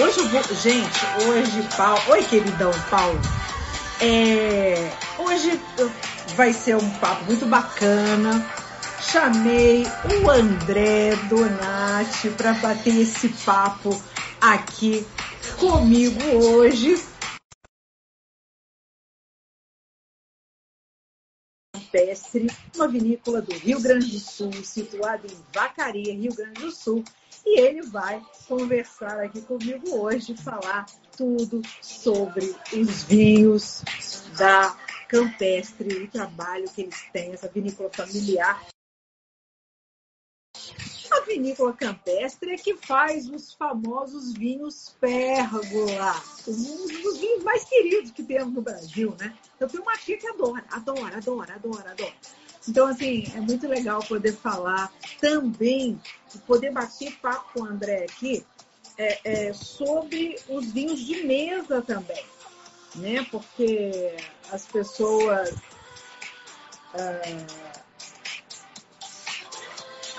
Hoje eu vou. Gente, hoje, Paulo. Oi, queridão Paulo. É, hoje vai ser um papo muito bacana. Chamei o André Donati para bater esse papo aqui comigo hoje. Pestre, uma vinícola do Rio Grande do Sul, situada em Vacaria, Rio Grande do Sul. E ele vai conversar aqui comigo hoje, falar tudo sobre os vinhos da Campestre, o trabalho que eles têm, essa vinícola familiar a vinícola campestre é que faz os famosos vinhos pérgola, um dos vinhos mais queridos que temos no Brasil, né? Eu tenho uma tia que adora, adora, adora, adora, adora. Então, assim, é muito legal poder falar também, poder bater papo com o André aqui é, é, sobre os vinhos de mesa também, né? Porque as pessoas. Uh,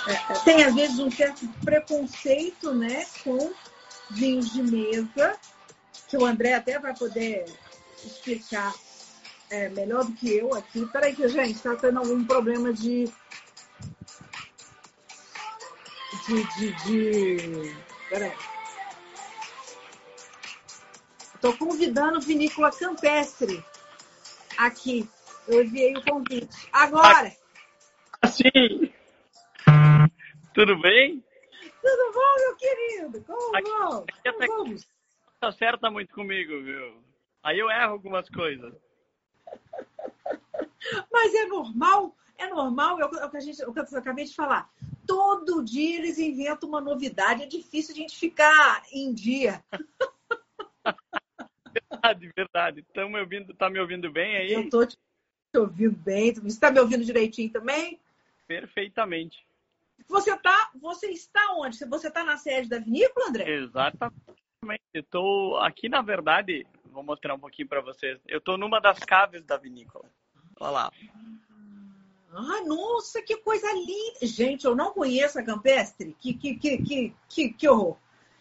é, tem às vezes um certo preconceito né, com vinhos de mesa, que o André até vai poder explicar é, melhor do que eu aqui. Peraí que, gente, está tendo algum problema de... De... de, de... Peraí. Estou convidando Vinícola Campestre aqui. Eu enviei o convite. Agora! Sim! Tudo bem? Tudo bom, meu querido? Como aqui, vão? Até vamos? acerta muito comigo, viu? Aí eu erro algumas coisas. Mas é normal, é normal, é o que, a gente, o que eu acabei de falar. Todo dia eles inventam uma novidade, é difícil a gente ficar em dia. verdade, verdade. Estão me ouvindo, tá me ouvindo bem aí? Eu tô te ouvindo bem. Você está me ouvindo direitinho também? Perfeitamente. Você tá, você está onde? Você está na sede da vinícola, André? Exatamente. Estou aqui, na verdade, vou mostrar um pouquinho para vocês. Eu estou numa das caves da vinícola. Olha lá. Ah, nossa, que coisa linda! Gente, eu não conheço a Campestre. Que, que, que, que, que, que horror!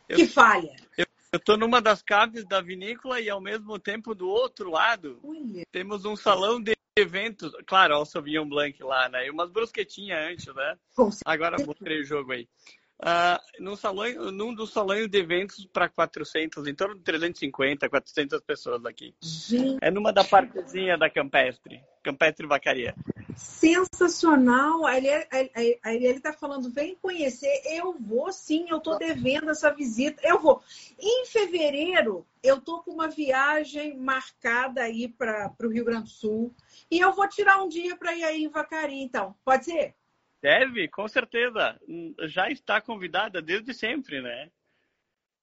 Eu, que falha! Eu estou numa das caves da vinícola e, ao mesmo tempo, do outro lado, Olha. temos um salão de eventos, claro, o Sauvignon Blanc lá, né? E umas brusquetinhas antes, né? Agora mostrei o jogo aí. Uh, num, salão, num dos salões de eventos para 400, em torno de 350, 400 pessoas aqui. Gente. É numa da partezinha da Campestre, Campestre Vacaria. Sensacional! Aí ele está falando, vem conhecer. Eu vou sim, eu estou devendo essa visita. Eu vou. Em fevereiro, eu estou com uma viagem marcada aí para o Rio Grande do Sul. E eu vou tirar um dia para ir aí em Vacaria, então. Pode ser? Deve, com certeza. Já está convidada desde sempre, né?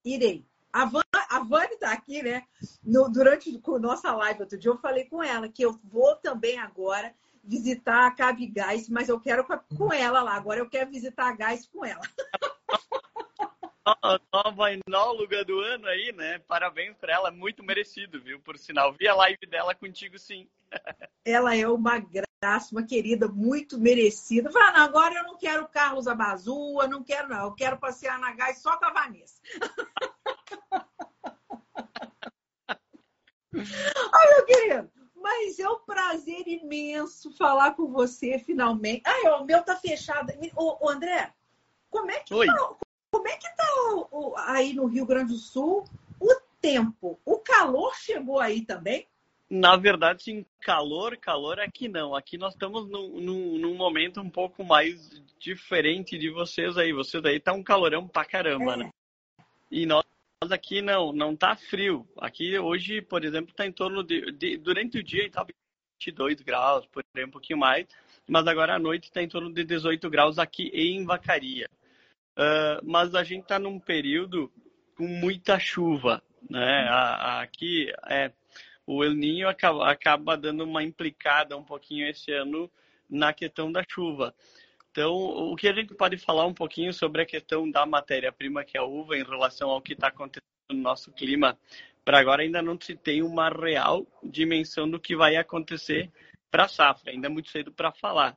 Irei. A, Van, a Vani está aqui, né? No, durante a nossa live outro dia, eu falei com ela que eu vou também agora visitar a Cabe Gás, mas eu quero com ela lá. Agora eu quero visitar a Gás com ela. A nova enóloga do ano aí, né? Parabéns para ela, muito merecido, viu? Por sinal, vi a live dela contigo sim. Ela é uma graça, uma querida, muito merecida. Fala, não, agora eu não quero Carlos Abazua, não quero, não. Eu quero passear na Gás só com a Vanessa. Ai, meu querido, mas é um prazer imenso falar com você finalmente. Ai, o meu tá fechado. Ô, André, como é que Oi. tá, como é que tá o, o, aí no Rio Grande do Sul o tempo? O calor chegou aí também? Na verdade, sim, calor, calor aqui não. Aqui nós estamos num, num, num, momento um pouco mais diferente de vocês aí. Vocês aí tá um calorão pra caramba, é. né? E nós nós aqui não, não tá frio. Aqui hoje, por exemplo, está em torno de, de, Durante o dia estava 22 graus, por exemplo, um pouquinho mais. Mas agora à noite está em torno de 18 graus aqui em Vacaria. Uh, mas a gente está num período com muita chuva. Né? A, a, aqui é, o El Ninho acaba, acaba dando uma implicada um pouquinho esse ano na questão da chuva. Então, o que a gente pode falar um pouquinho sobre a questão da matéria-prima, que é a uva, em relação ao que está acontecendo no nosso clima, para agora ainda não se tem uma real dimensão do que vai acontecer para a safra, ainda é muito cedo para falar.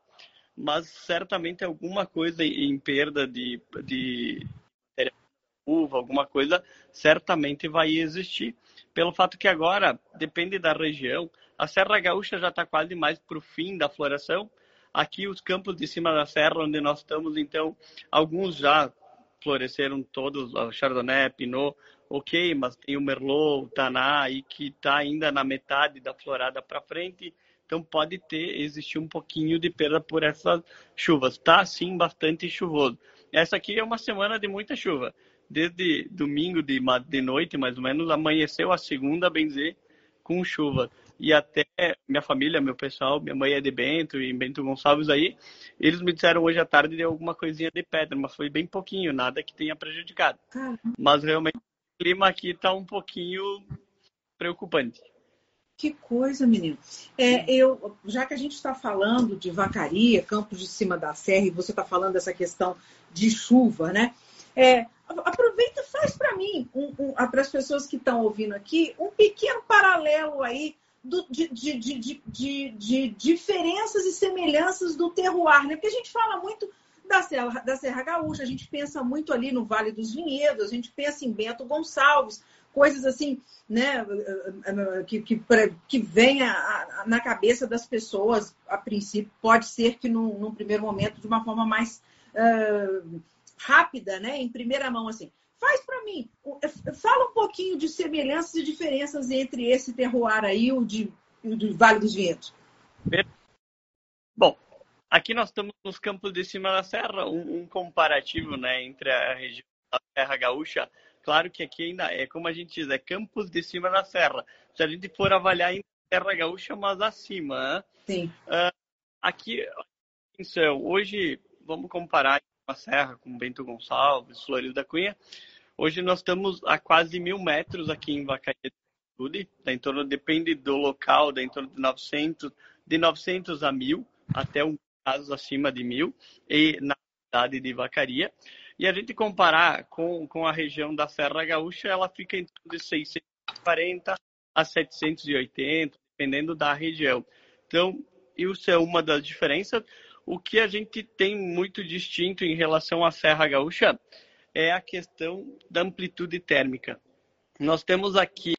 Mas certamente alguma coisa em perda de, de uva, alguma coisa, certamente vai existir. Pelo fato que agora, depende da região, a Serra Gaúcha já está quase mais para o fim da floração. Aqui, os campos de cima da serra, onde nós estamos, então, alguns já floresceram todos, o Chardonnay, Pinot, ok, mas tem o Merlot, o Taná, aí que está ainda na metade da florada para frente, então pode ter, existir um pouquinho de perda por essas chuvas. Está, sim, bastante chuvoso. Essa aqui é uma semana de muita chuva. Desde domingo de, de noite, mais ou menos, amanheceu a segunda, bem dizer, com chuva e até minha família, meu pessoal, minha mãe é de Bento e Bento Gonçalves aí, eles me disseram hoje à tarde de alguma coisinha de pedra, mas foi bem pouquinho, nada que tenha prejudicado. Mas realmente o clima aqui está um pouquinho preocupante. Que coisa, menino. É, eu, já que a gente está falando de vacaria, campos de cima da serra, e você está falando dessa questão de chuva, né? É, aproveita e faz para mim, um, um, para as pessoas que estão ouvindo aqui, um pequeno paralelo aí do, de, de, de, de, diferenças e semelhanças do terroir, né? Porque a gente fala muito da Serra, da Serra Gaúcha, a gente pensa muito ali no Vale dos Vinhedos, a gente pensa em Bento Gonçalves, coisas assim, né, que, que, que vem na cabeça das pessoas, a princípio, pode ser que num, num primeiro momento, de uma forma mais uh, rápida, né, em primeira mão, assim. Faz para mim, fala um pouquinho de semelhanças e diferenças entre esse terroir aí, o de, o de Vale dos Ventos. Bom, aqui nós estamos nos campos de cima da serra, um, um comparativo né, entre a região da Serra Gaúcha. Claro que aqui ainda é como a gente diz, é campos de cima da serra. Se a gente for avaliar ainda Serra Gaúcha, mas acima. Né? Sim. Uh, aqui, atenção, hoje vamos comparar a serra com Bento Gonçalves, Flores da Cunha. Hoje nós estamos a quase mil metros aqui em Vacaria de tá em torno, depende do local, da em torno de 900, de 900 a mil, até um caso acima de mil, e na cidade de Vacaria. E a gente comparar com, com a região da Serra Gaúcha, ela fica em torno de 640 a 780, dependendo da região. Então, isso é uma das diferenças. O que a gente tem muito distinto em relação à Serra Gaúcha é a questão da amplitude térmica. Nós temos aqui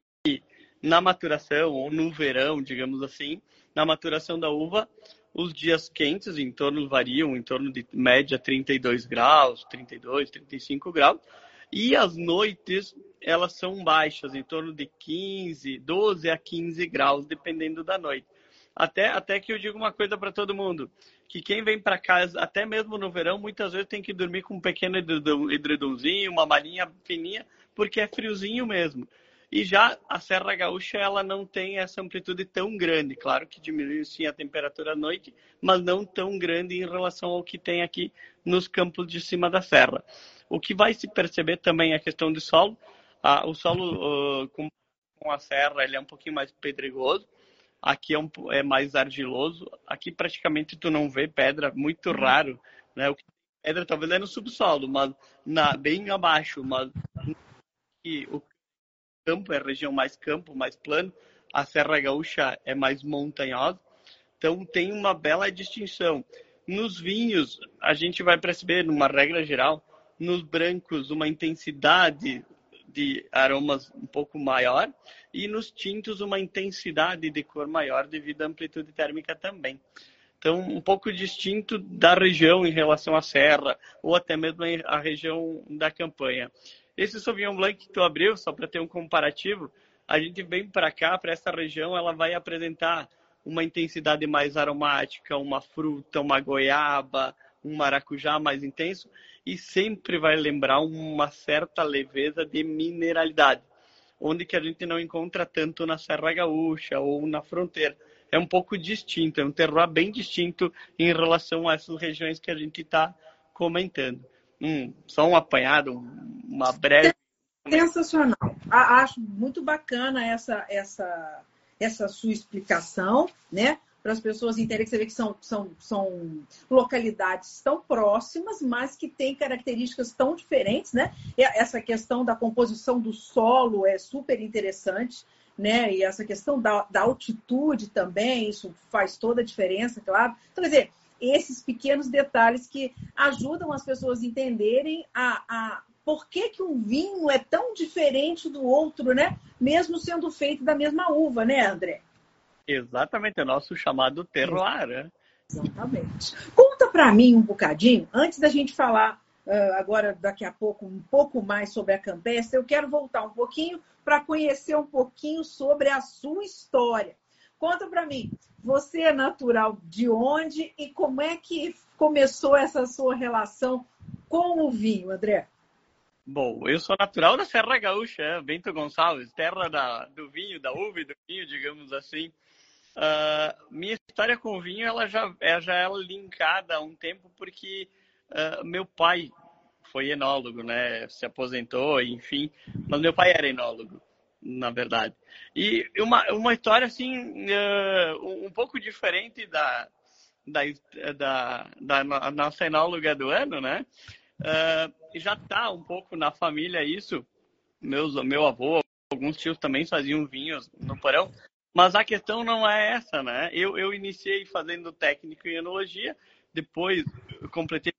na maturação, ou no verão, digamos assim, na maturação da uva, os dias quentes em torno variam em torno de média 32 graus, 32, 35 graus, e as noites elas são baixas, em torno de 15, 12 a 15 graus, dependendo da noite. Até, até que eu digo uma coisa para todo mundo, que quem vem para casa, até mesmo no verão, muitas vezes tem que dormir com um pequeno edredomzinho, uma malinha fininha, porque é friozinho mesmo. E já a Serra Gaúcha, ela não tem essa amplitude tão grande. Claro que diminui sim a temperatura à noite, mas não tão grande em relação ao que tem aqui nos campos de cima da serra. O que vai se perceber também é a questão do solo. Ah, o solo uh, com, com a serra ele é um pouquinho mais pedregoso Aqui é, um, é mais argiloso. Aqui praticamente tu não vê pedra, muito uhum. raro. Né? O que pedra talvez é no subsolo, mas na, bem abaixo. Mas e o campo é a região mais campo, mais plano. A Serra Gaúcha é mais montanhosa. Então tem uma bela distinção. Nos vinhos, a gente vai perceber, numa regra geral, nos brancos, uma intensidade de aromas um pouco maior e nos tintos uma intensidade de cor maior devido à amplitude térmica também. Então, um pouco distinto da região em relação à serra ou até mesmo a região da campanha. Esse Sauvignon Blanc que tu abriu, só para ter um comparativo, a gente vem para cá, para essa região, ela vai apresentar uma intensidade mais aromática, uma fruta, uma goiaba, um maracujá mais intenso e sempre vai lembrar uma certa leveza de mineralidade, onde que a gente não encontra tanto na Serra Gaúcha ou na fronteira. É um pouco distinto, é um terroir bem distinto em relação a essas regiões que a gente está comentando. Hum, só um apanhado, uma breve. Sensacional. Acho muito bacana essa, essa, essa sua explicação, né? Para as pessoas entenderem que você vê que são, são, são localidades tão próximas, mas que têm características tão diferentes, né? E essa questão da composição do solo é super interessante, né? E essa questão da, da altitude também, isso faz toda a diferença, claro. Então, quer dizer, esses pequenos detalhes que ajudam as pessoas a entenderem a, a por que, que um vinho é tão diferente do outro, né? Mesmo sendo feito da mesma uva, né, André? Exatamente, é o nosso chamado terroir, né? Exatamente. Conta para mim um bocadinho, antes da gente falar uh, agora, daqui a pouco, um pouco mais sobre a campestre, eu quero voltar um pouquinho para conhecer um pouquinho sobre a sua história. Conta para mim, você é natural de onde e como é que começou essa sua relação com o vinho, André? Bom, eu sou natural da Serra Gaúcha, Bento Gonçalves, terra da, do vinho, da uva e do vinho, digamos assim. Uh, minha história com vinho ela já, ela já é linkada há um tempo porque uh, meu pai foi enólogo, né? Se aposentou, enfim. Mas meu pai era enólogo, na verdade. E uma, uma história assim uh, um pouco diferente da, da, da, da nossa enóloga do ano, né? Uh, já está um pouco na família isso. Meus, meu avô, alguns tios também faziam vinhos no porão. Mas a questão não é essa, né? Eu, eu iniciei fazendo técnico em enologia, depois completei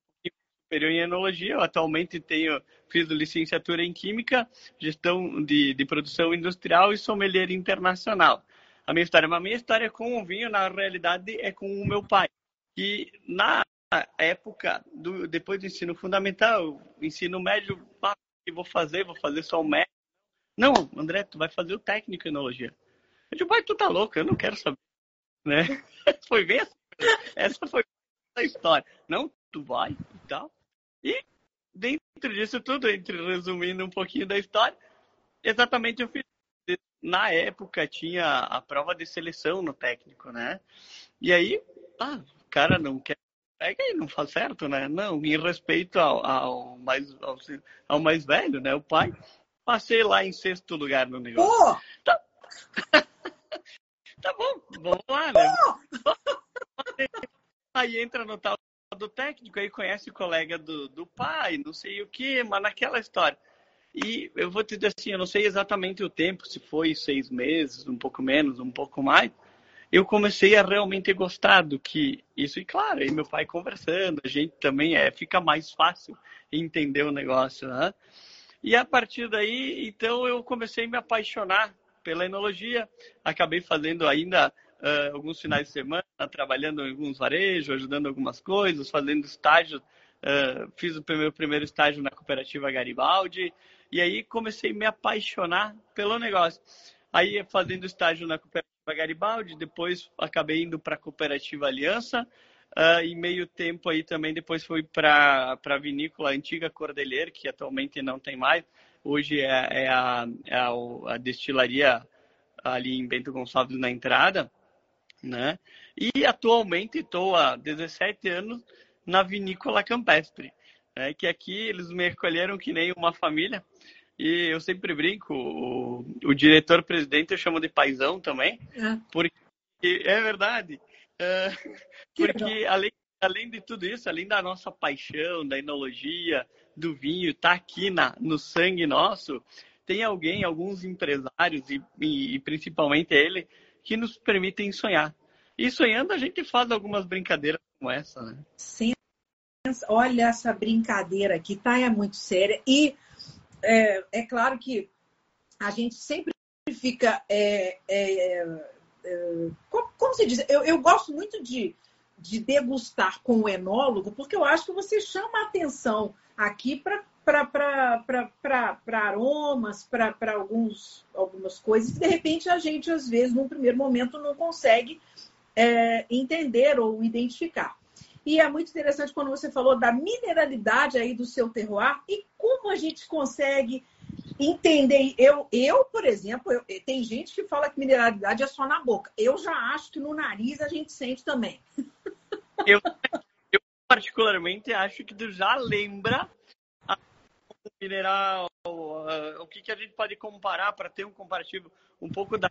superior em enologia. Eu atualmente tenho fiz licenciatura em química, gestão de, de produção industrial e sommelier internacional. A minha história, a minha história com o vinho, na realidade, é com o meu pai, que na época, do, depois do ensino fundamental, ensino médio, ah, que vou fazer? Vou fazer só o médio. Não, André, tu vai fazer o técnico em enologia. Eu digo, pai, tu tá louco, eu não quero saber. Né? foi bem assim. Essa foi a história. Não, tu vai e tal. E dentro disso tudo, entre resumindo um pouquinho da história, exatamente eu fiz. Na época tinha a prova de seleção no técnico, né? E aí, ah, o cara não quer é que não faz certo, né? Não, em respeito ao, ao mais, ao, ao, mais velho, né? O pai. Passei lá em sexto lugar no negócio. Oh! Tá... tá bom, vamos lá, né? Aí entra no tal do técnico, aí conhece o colega do, do pai, não sei o que, mas naquela história. E eu vou te dizer assim, eu não sei exatamente o tempo, se foi seis meses, um pouco menos, um pouco mais, eu comecei a realmente gostar do que isso. E claro, aí meu pai conversando, a gente também é, fica mais fácil entender o negócio, né? E a partir daí, então eu comecei a me apaixonar pela enologia. Acabei fazendo ainda uh, alguns finais de semana, trabalhando em alguns varejos, ajudando algumas coisas, fazendo estágio. Uh, fiz o meu primeiro estágio na cooperativa Garibaldi. E aí comecei a me apaixonar pelo negócio. Aí fazendo estágio na cooperativa Garibaldi, depois acabei indo para a Cooperativa Aliança, uh, e meio tempo aí também depois fui para a vinícola antiga Cordelier, que atualmente não tem mais, hoje é, é, a, é a, a, destilaria ali em Bento Gonçalves na entrada, né? E atualmente estou há 17 anos na vinícola Campestre, né? que aqui eles me recolheram que nem uma família, e eu sempre brinco, o, o diretor-presidente eu chamo de paizão também, é. porque é verdade. Porque além, além de tudo isso, além da nossa paixão, da enologia, do vinho, tá aqui na, no sangue nosso, tem alguém, alguns empresários e, e, e principalmente ele, que nos permitem sonhar. E sonhando a gente faz algumas brincadeiras como essa, né? Sim. Olha essa brincadeira aqui, tá? É muito séria. E é, é claro que a gente sempre fica. É, é, é, como, como, se diz? Eu, eu gosto muito de, de degustar com o enólogo, porque eu acho que você chama a atenção aqui para aromas, para algumas coisas que de repente a gente, às vezes, num primeiro momento, não consegue é, entender ou identificar. E é muito interessante quando você falou da mineralidade aí do seu terroir e como a gente consegue entender. Eu, eu por exemplo, eu, tem gente que fala que mineralidade é só na boca. Eu já acho que no nariz a gente sente também. Eu, eu particularmente acho que tu já lembra o mineral, o que, que a gente pode comparar para ter um comparativo um pouco da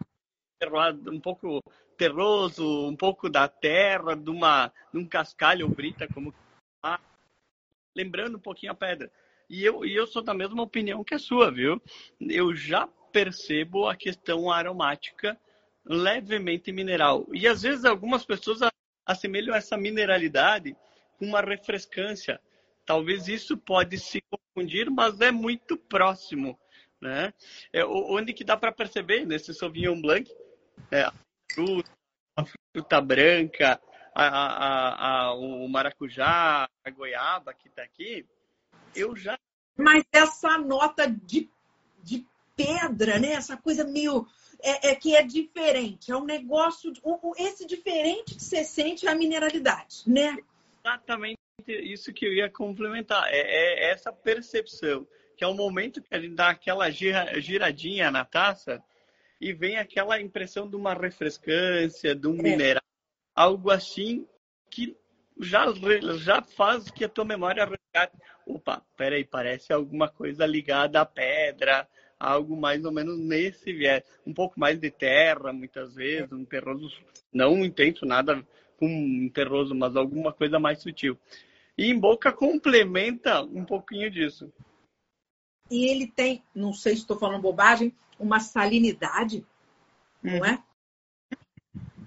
um pouco terroso, um pouco da terra, de, uma, de um cascalho ou brita, como lembrando um pouquinho a pedra. E eu, e eu sou da mesma opinião que a sua, viu? Eu já percebo a questão aromática levemente mineral. E às vezes algumas pessoas assemelham essa mineralidade com uma refrescância. Talvez isso pode se confundir, mas é muito próximo, né? É, onde que dá para perceber nesse Sauvignon Blanc, é, a fruta, a fruta branca, a, a, a, o maracujá, a goiaba que está aqui, eu já. Mas essa nota de, de pedra, né? Essa coisa meio. É, é que é diferente. É um negócio. Esse diferente que você sente é a mineralidade, né? Exatamente isso que eu ia complementar. É, é essa percepção, que é o momento que a gente dá aquela gira, giradinha na taça e vem aquela impressão de uma refrescância, de um é. mineral, algo assim que já, já faz que a tua memória resgate. Opa, peraí, parece alguma coisa ligada à pedra, algo mais ou menos nesse viés. Um pouco mais de terra, muitas vezes, um terroso não intenso, nada com um terroso, mas alguma coisa mais sutil. E em boca complementa um pouquinho disso. E ele tem, não sei se estou falando bobagem, uma salinidade, hum. não é?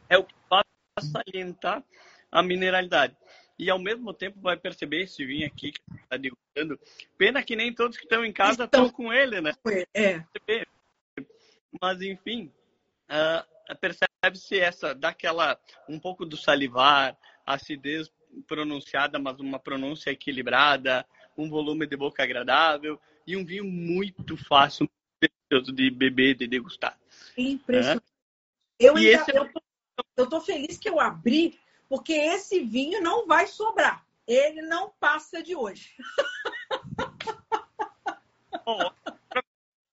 É o que faz salientar a mineralidade. E ao mesmo tempo vai perceber esse vinho aqui que está degustando. Pena que nem todos que estão em casa estão com ele, né? É. Mas enfim, uh, percebe-se essa, daquela um pouco do salivar, acidez pronunciada, mas uma pronúncia equilibrada, um volume de boca agradável e um vinho muito fácil de beber, de degustar. Impressionante. É? Eu, ainda, esse... eu, tô, eu tô feliz que eu abri, porque esse vinho não vai sobrar. Ele não passa de hoje. Bom,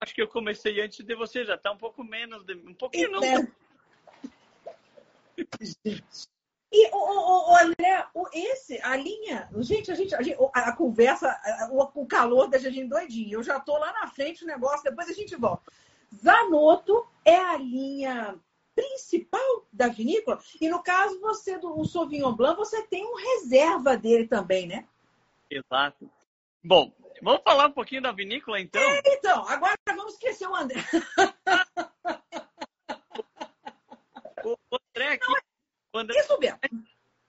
acho que eu comecei antes de você, já está um pouco menos, de, um pouquinho não. É. E, o, o, o André, o, esse, a linha, gente, a gente, a, gente, a, a conversa, o, o, calor da gente doidinho. Eu já tô lá na frente o negócio, depois a gente volta. Zanotto é a linha principal da vinícola. E no caso, você do o Sauvignon Blanc, você tem um reserva dele também, né? Exato. Bom, vamos falar um pouquinho da vinícola, então? É, então, agora vamos esquecer o André. o André aqui Não, quando Isso mesmo.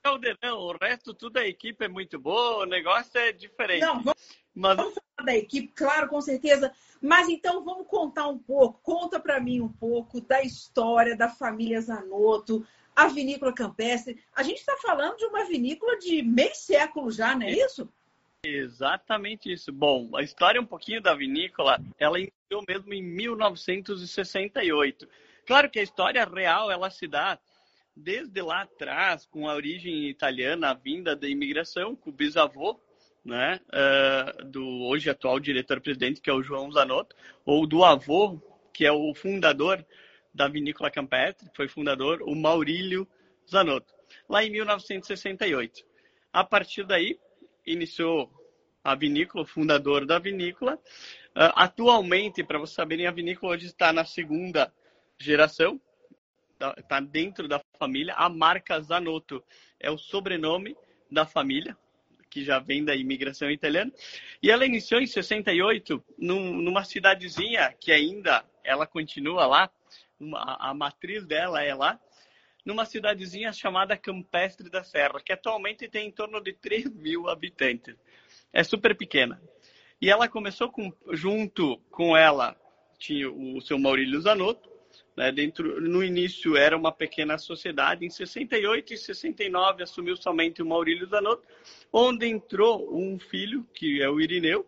Caldeirão, o resto, tudo a equipe é muito boa, o negócio é diferente. Não, vamos, Mas... vamos falar da equipe, claro, com certeza. Mas então vamos contar um pouco, conta para mim um pouco da história da família Zanotto, a vinícola campestre. A gente está falando de uma vinícola de meio século já, não é isso? Exatamente isso. Bom, a história um pouquinho da vinícola, ela iniciou mesmo em 1968. Claro que a história real ela se dá desde lá atrás, com a origem italiana, a vinda da imigração, com o bisavô, né, uh, do hoje atual diretor-presidente, que é o João Zanotto, ou do avô, que é o fundador da Vinícola Campestre, foi fundador, o Maurílio Zanotto, lá em 1968. A partir daí, iniciou a vinícola, o fundador da vinícola. Uh, atualmente, para vocês saberem, a vinícola hoje está na segunda geração, está dentro da família. A marca Zanotto é o sobrenome da família, que já vem da imigração italiana. E ela iniciou em 68 num, numa cidadezinha que ainda ela continua lá, uma, a matriz dela é lá, numa cidadezinha chamada Campestre da Serra, que atualmente tem em torno de 3 mil habitantes. É super pequena. E ela começou com, junto com ela, tinha o seu Maurílio Zanotto, né, dentro, no início era uma pequena sociedade, em 68 e 69 assumiu somente o Maurílio Zanotto, onde entrou um filho, que é o Irineu.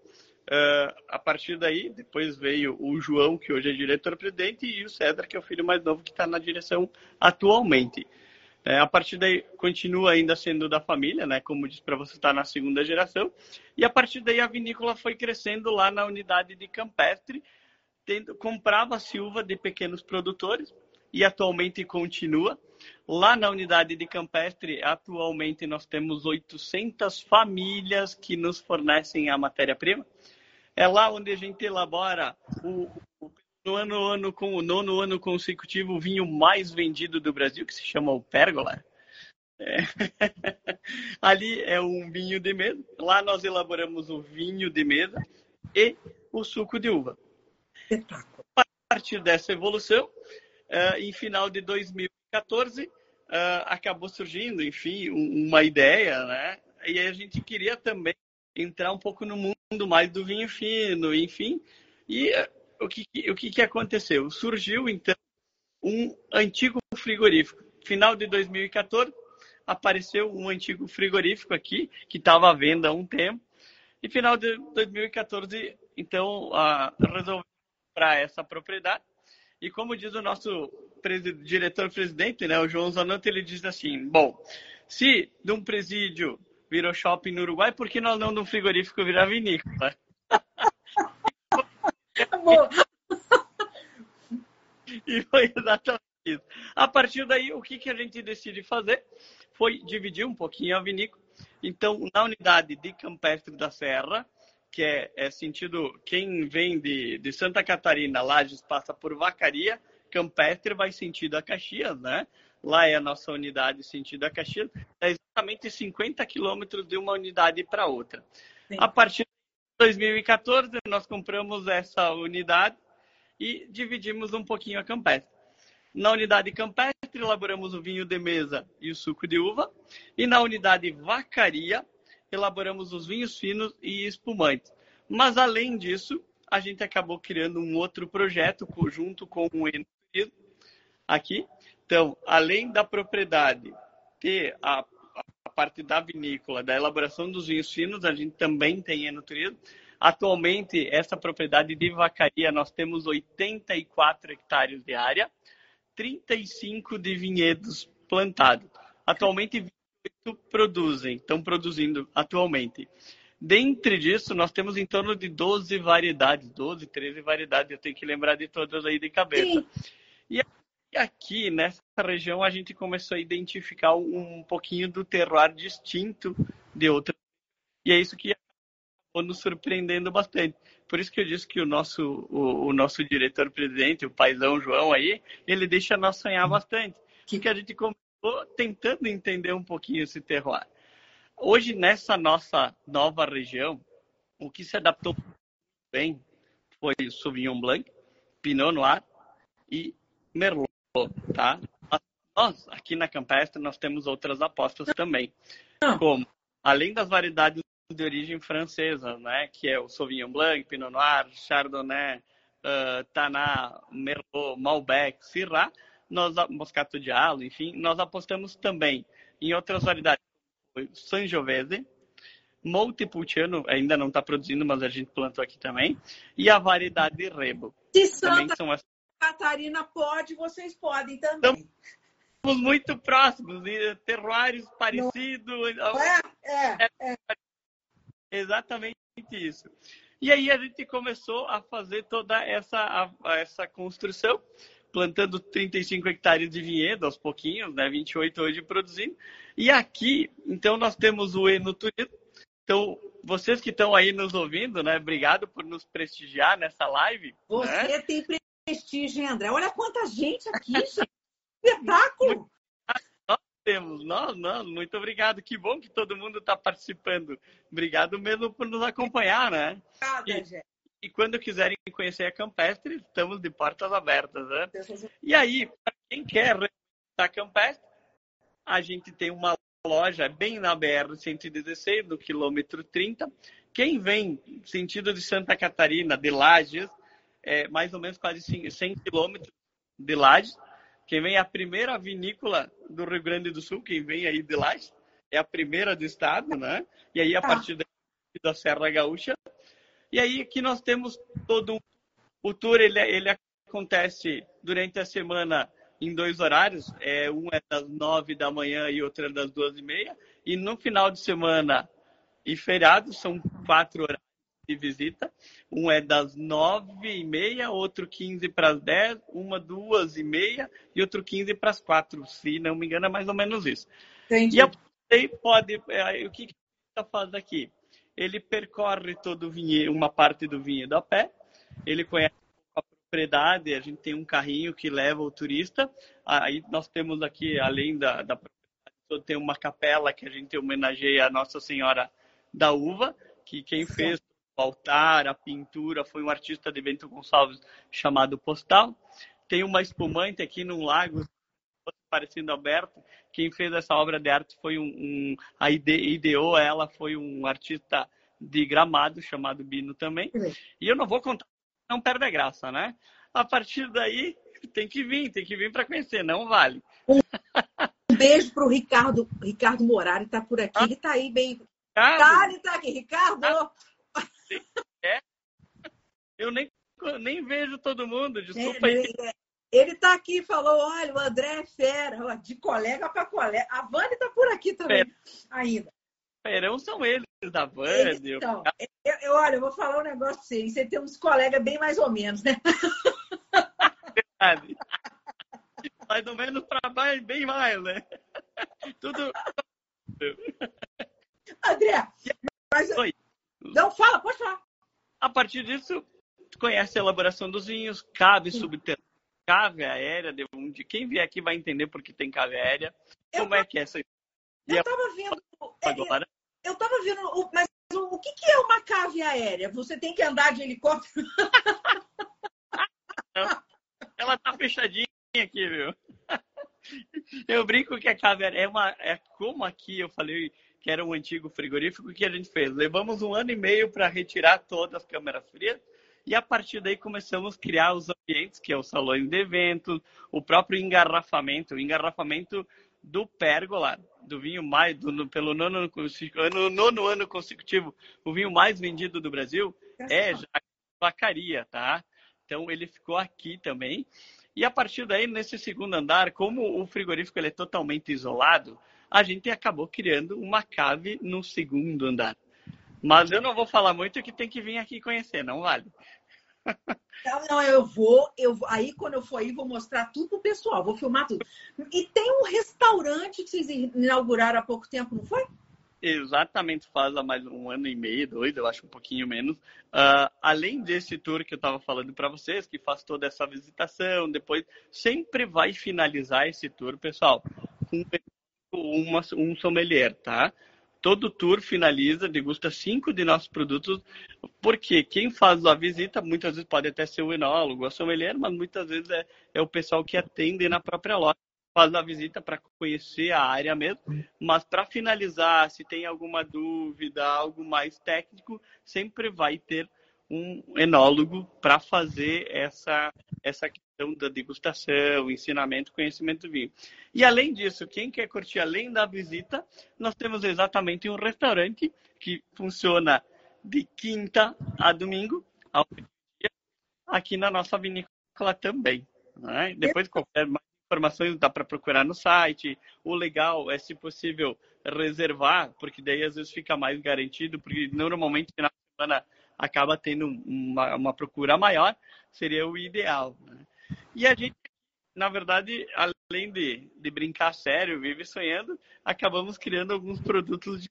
Uh, a partir daí, depois veio o João, que hoje é diretor-presidente, e o César, que é o filho mais novo, que está na direção atualmente. É, a partir daí, continua ainda sendo da família, né? Como disse para você, está na segunda geração. E a partir daí, a vinícola foi crescendo lá na unidade de Campestre, tendo, comprava silva de pequenos produtores e atualmente continua. Lá na unidade de Campestre, atualmente nós temos 800 famílias que nos fornecem a matéria-prima. É lá onde a gente elabora o, o no ano, ano com o nono ano consecutivo o vinho mais vendido do Brasil, que se chama o Pérgola. É. Ali é um vinho de mesa. Lá nós elaboramos o vinho de mesa e o suco de uva espetáculo. A partir dessa evolução, uh, em final de 2014, uh, eh, acabou surgindo, enfim, uma ideia, né? E a gente queria também entrar um pouco no mundo mais do vinho fino, enfim. E eh, o que, o que, que aconteceu? Surgiu, então, um antigo frigorífico. Final de 2014, apareceu um antigo frigorífico aqui, que estava à venda há um tempo. E final de 2014, então, uh, resolveu para essa propriedade. E como diz o nosso diretor-presidente, né, o João Zanotto, ele diz assim, bom, se de um presídio virou shopping no Uruguai, por que nós não de um frigorífico virar vinícola? e foi exatamente isso. A partir daí, o que, que a gente decide fazer foi dividir um pouquinho a vinícola. Então, na unidade de Campestre da Serra, que é, é sentido, quem vem de, de Santa Catarina, Lages, passa por Vacaria, Campestre vai sentido a Caxias, né? Lá é a nossa unidade sentido a Caxias, é exatamente 50 quilômetros de uma unidade para outra. Sim. A partir de 2014, nós compramos essa unidade e dividimos um pouquinho a Campestre. Na unidade campestre, elaboramos o vinho de mesa e o suco de uva. E na unidade vacaria, elaboramos os vinhos finos e espumantes. Mas, além disso, a gente acabou criando um outro projeto junto com o enoturismo aqui. Então, além da propriedade ter a, a, parte da vinícola, da elaboração dos vinhos finos, a gente também tem enoturismo. Atualmente, essa propriedade de vacaria, nós temos 84 hectares de área 35 de vinhedos plantados. Atualmente, 28 produzem, estão produzindo atualmente. Dentre disso, nós temos em torno de 12 variedades, 12, 13 variedades, eu tenho que lembrar de todas aí de cabeça. Sim. E aqui, nessa região, a gente começou a identificar um pouquinho do terroir distinto de outras. E é isso que acabou nos surpreendendo bastante. Por isso que eu disse que o nosso, o, o nosso diretor-presidente, o paizão João aí, ele deixa nós sonhar bastante. Porque a gente começou tentando entender um pouquinho esse terroir. Hoje, nessa nossa nova região, o que se adaptou bem foi o Sauvignon Blanc, Pinot Noir e Merlot, tá? Nós, aqui na Campestre, nós temos outras apostas também. Ah. Como, além das variedades de origem francesa, né? Que é o Sauvignon Blanc, Pinot Noir, Chardonnay, uh, Taná, Merlot, Malbec, Syrah, nós Moscato de Alo, enfim, nós apostamos também em outras variedades, Sangiovese, Montepulciano, ainda não está produzindo, mas a gente plantou aqui também, e a variedade Rebo. Se Santa são as... Catarina pode, vocês podem também. Estamos muito próximos, terroirs parecidos. Não é, é, é. Exatamente isso. E aí a gente começou a fazer toda essa, a, essa construção, plantando 35 hectares de vinhedo aos pouquinhos, né? 28 hoje produzindo. E aqui, então, nós temos o Enoturismo. Então, vocês que estão aí nos ouvindo, né? Obrigado por nos prestigiar nessa live. Você né? tem prestígio, André. Olha quanta gente aqui, gente. Espetáculo! temos. Nós, nós, muito obrigado. Que bom que todo mundo está participando. Obrigado mesmo por nos acompanhar, né? Obrigada, e, e quando quiserem conhecer a Campestre, estamos de portas abertas, né? E aí, para quem quer a Campestre, a gente tem uma loja bem na BR-116, no quilômetro 30. Quem vem sentido de Santa Catarina, de Lages, é mais ou menos quase 100 quilômetros de Lages, quem vem é a primeira vinícola do Rio Grande do Sul, quem vem aí de lá, é a primeira do estado, né? E aí a tá. partir da Serra Gaúcha. E aí aqui nós temos todo um... o tour, ele, ele acontece durante a semana em dois horários. É, um é das nove da manhã e outro é das duas e meia. E no final de semana e feriado são quatro horários de visita. Um é das nove e meia, outro quinze para as dez, uma duas e meia e outro quinze para as quatro. Se não me engano, é mais ou menos isso. Entendi. E a pode. É, o que, que está fazendo aqui? Ele percorre todo o vinhedo, uma parte do vinhedo a pé. Ele conhece a propriedade. A gente tem um carrinho que leva o turista. Aí nós temos aqui, além da, da propriedade, tem uma capela que a gente homenageia a Nossa Senhora da Uva, que quem fez o altar, a pintura, foi um artista de Bento Gonçalves chamado Postal. Tem uma espumante aqui num lago parecendo aberto. Quem fez essa obra de arte foi um, um a ide, ideou ela foi um artista de Gramado, chamado Bino também. E eu não vou contar, não perde a graça, né? A partir daí, tem que vir, tem que vir para conhecer, não vale. Um beijo para o Ricardo, Ricardo Morari, está por aqui, ele está aí bem. Ricardo. Tá, está aqui, Ricardo! É. Eu nem, nem vejo todo mundo, desculpa ele, aí. Ele está aqui e falou: olha, o André é fera, de colega para colega. A Vânia está por aqui também, ainda. Ferão são eles, da Vânia. Então, eu, eu, olha, eu vou falar um negócio pra você. Você tem uns colegas bem mais ou menos, né? Verdade. Mais ou menos mais, bem mais, né? Tudo. André, mas... Oi. Não, fala, pode falar. A partir disso, conhece a elaboração dos vinhos, cave subterrânea, cave aérea, de onde quem vier aqui vai entender porque tem cave aérea. Eu Como é que é essa Eu estava vendo. É, agora. Eu estava vendo, mas o que, que é uma cave aérea? Você tem que andar de helicóptero? Ela tá fechadinha aqui, viu? Eu brinco que a cave aérea é uma. É como aqui eu falei que era um antigo frigorífico, que a gente fez? Levamos um ano e meio para retirar todas as câmeras frias e a partir daí começamos a criar os ambientes, que é os salões de eventos, o próprio engarrafamento, o engarrafamento do pérgola, do vinho mais, do, pelo nono ano, nono ano consecutivo, o vinho mais vendido do Brasil é já vacaria, tá? Então ele ficou aqui também. E a partir daí, nesse segundo andar, como o frigorífico ele é totalmente isolado, a gente acabou criando uma cave no segundo andar. Mas eu não vou falar muito que tem que vir aqui conhecer, não vale. Não, não, eu vou, eu aí quando eu for aí vou mostrar tudo pro pessoal, vou filmar tudo. E tem um restaurante que vocês inauguraram há pouco tempo, não foi? Exatamente, faz há mais um ano e meio, dois, eu acho um pouquinho menos. Uh, além desse tour que eu estava falando para vocês, que faz toda essa visitação, depois sempre vai finalizar esse tour, pessoal, com uma, um sommelier, tá? Todo tour finaliza, degusta cinco de nossos produtos, porque quem faz a visita muitas vezes pode até ser o enólogo, a sommelier, mas muitas vezes é, é o pessoal que atende na própria loja faz a visita para conhecer a área mesmo, mas para finalizar, se tem alguma dúvida, algo mais técnico, sempre vai ter um enólogo para fazer essa, essa da degustação, ensinamento, conhecimento do vinho. E além disso, quem quer curtir além da visita, nós temos exatamente um restaurante que funciona de quinta a domingo, ao dia, aqui na nossa vinícola também. Né? Depois, qualquer mais informações dá para procurar no site. O legal é, se possível, reservar, porque daí às vezes fica mais garantido, porque normalmente na semana acaba tendo uma, uma procura maior, seria o ideal. Né? E a gente, na verdade, além de, de brincar sério, vive sonhando, acabamos criando alguns produtos de,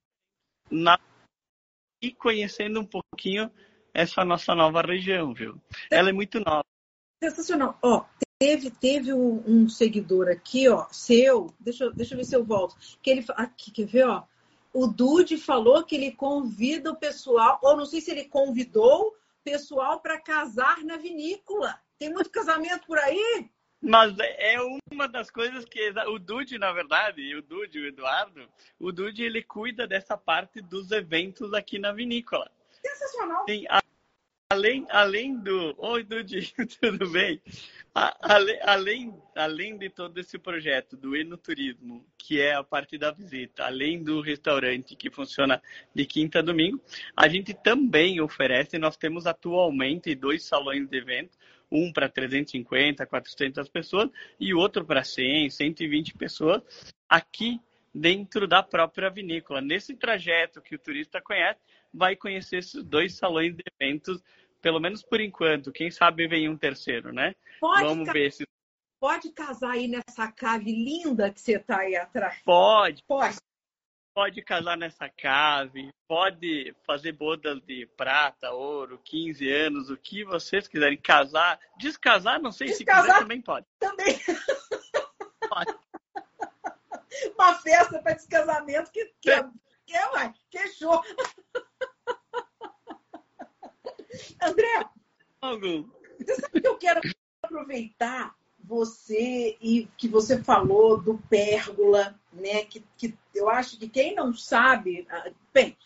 na, e conhecendo um pouquinho essa nossa nova região, viu? Ela é muito nova. Sensacional. Ó, Teve, teve um, um, seguidor aqui, ó, seu, deixa, deixa eu ver se eu volto, que ele, aqui, quer ver, ó, o Dude falou que ele convida o pessoal, ou não sei se ele convidou o pessoal para casar na vinícola. Tem muito casamento por aí? Mas é uma das coisas que o Dude, na verdade, o Dude, o Eduardo, o Dude ele cuida dessa parte dos eventos aqui na vinícola. Sensacional. Sim, além, além do. Oi, Dude, tudo bem? além, além, além de todo esse projeto do enoturismo, que é a parte da visita, além do restaurante que funciona de quinta a domingo, a gente também oferece, nós temos atualmente dois salões de evento, um para 350, 400 pessoas e outro para 100, 120 pessoas, aqui dentro da própria vinícola. Nesse trajeto que o turista conhece, vai conhecer esses dois salões de eventos pelo menos por enquanto. Quem sabe vem um terceiro, né? Pode Vamos ver se. Pode casar aí nessa cave linda que você está aí atrás? Pode. Pode. Pode casar nessa cave, pode fazer bodas de prata, ouro, 15 anos, o que vocês quiserem. Casar, descasar, não sei descasar, se quiser, também pode. Também. Pode. Uma festa para descasamento que, que, é, que, é, que show. André, você sabe que eu quero aproveitar você e que você falou do pérgola, né? Que, que eu acho que quem não sabe, ah, bem,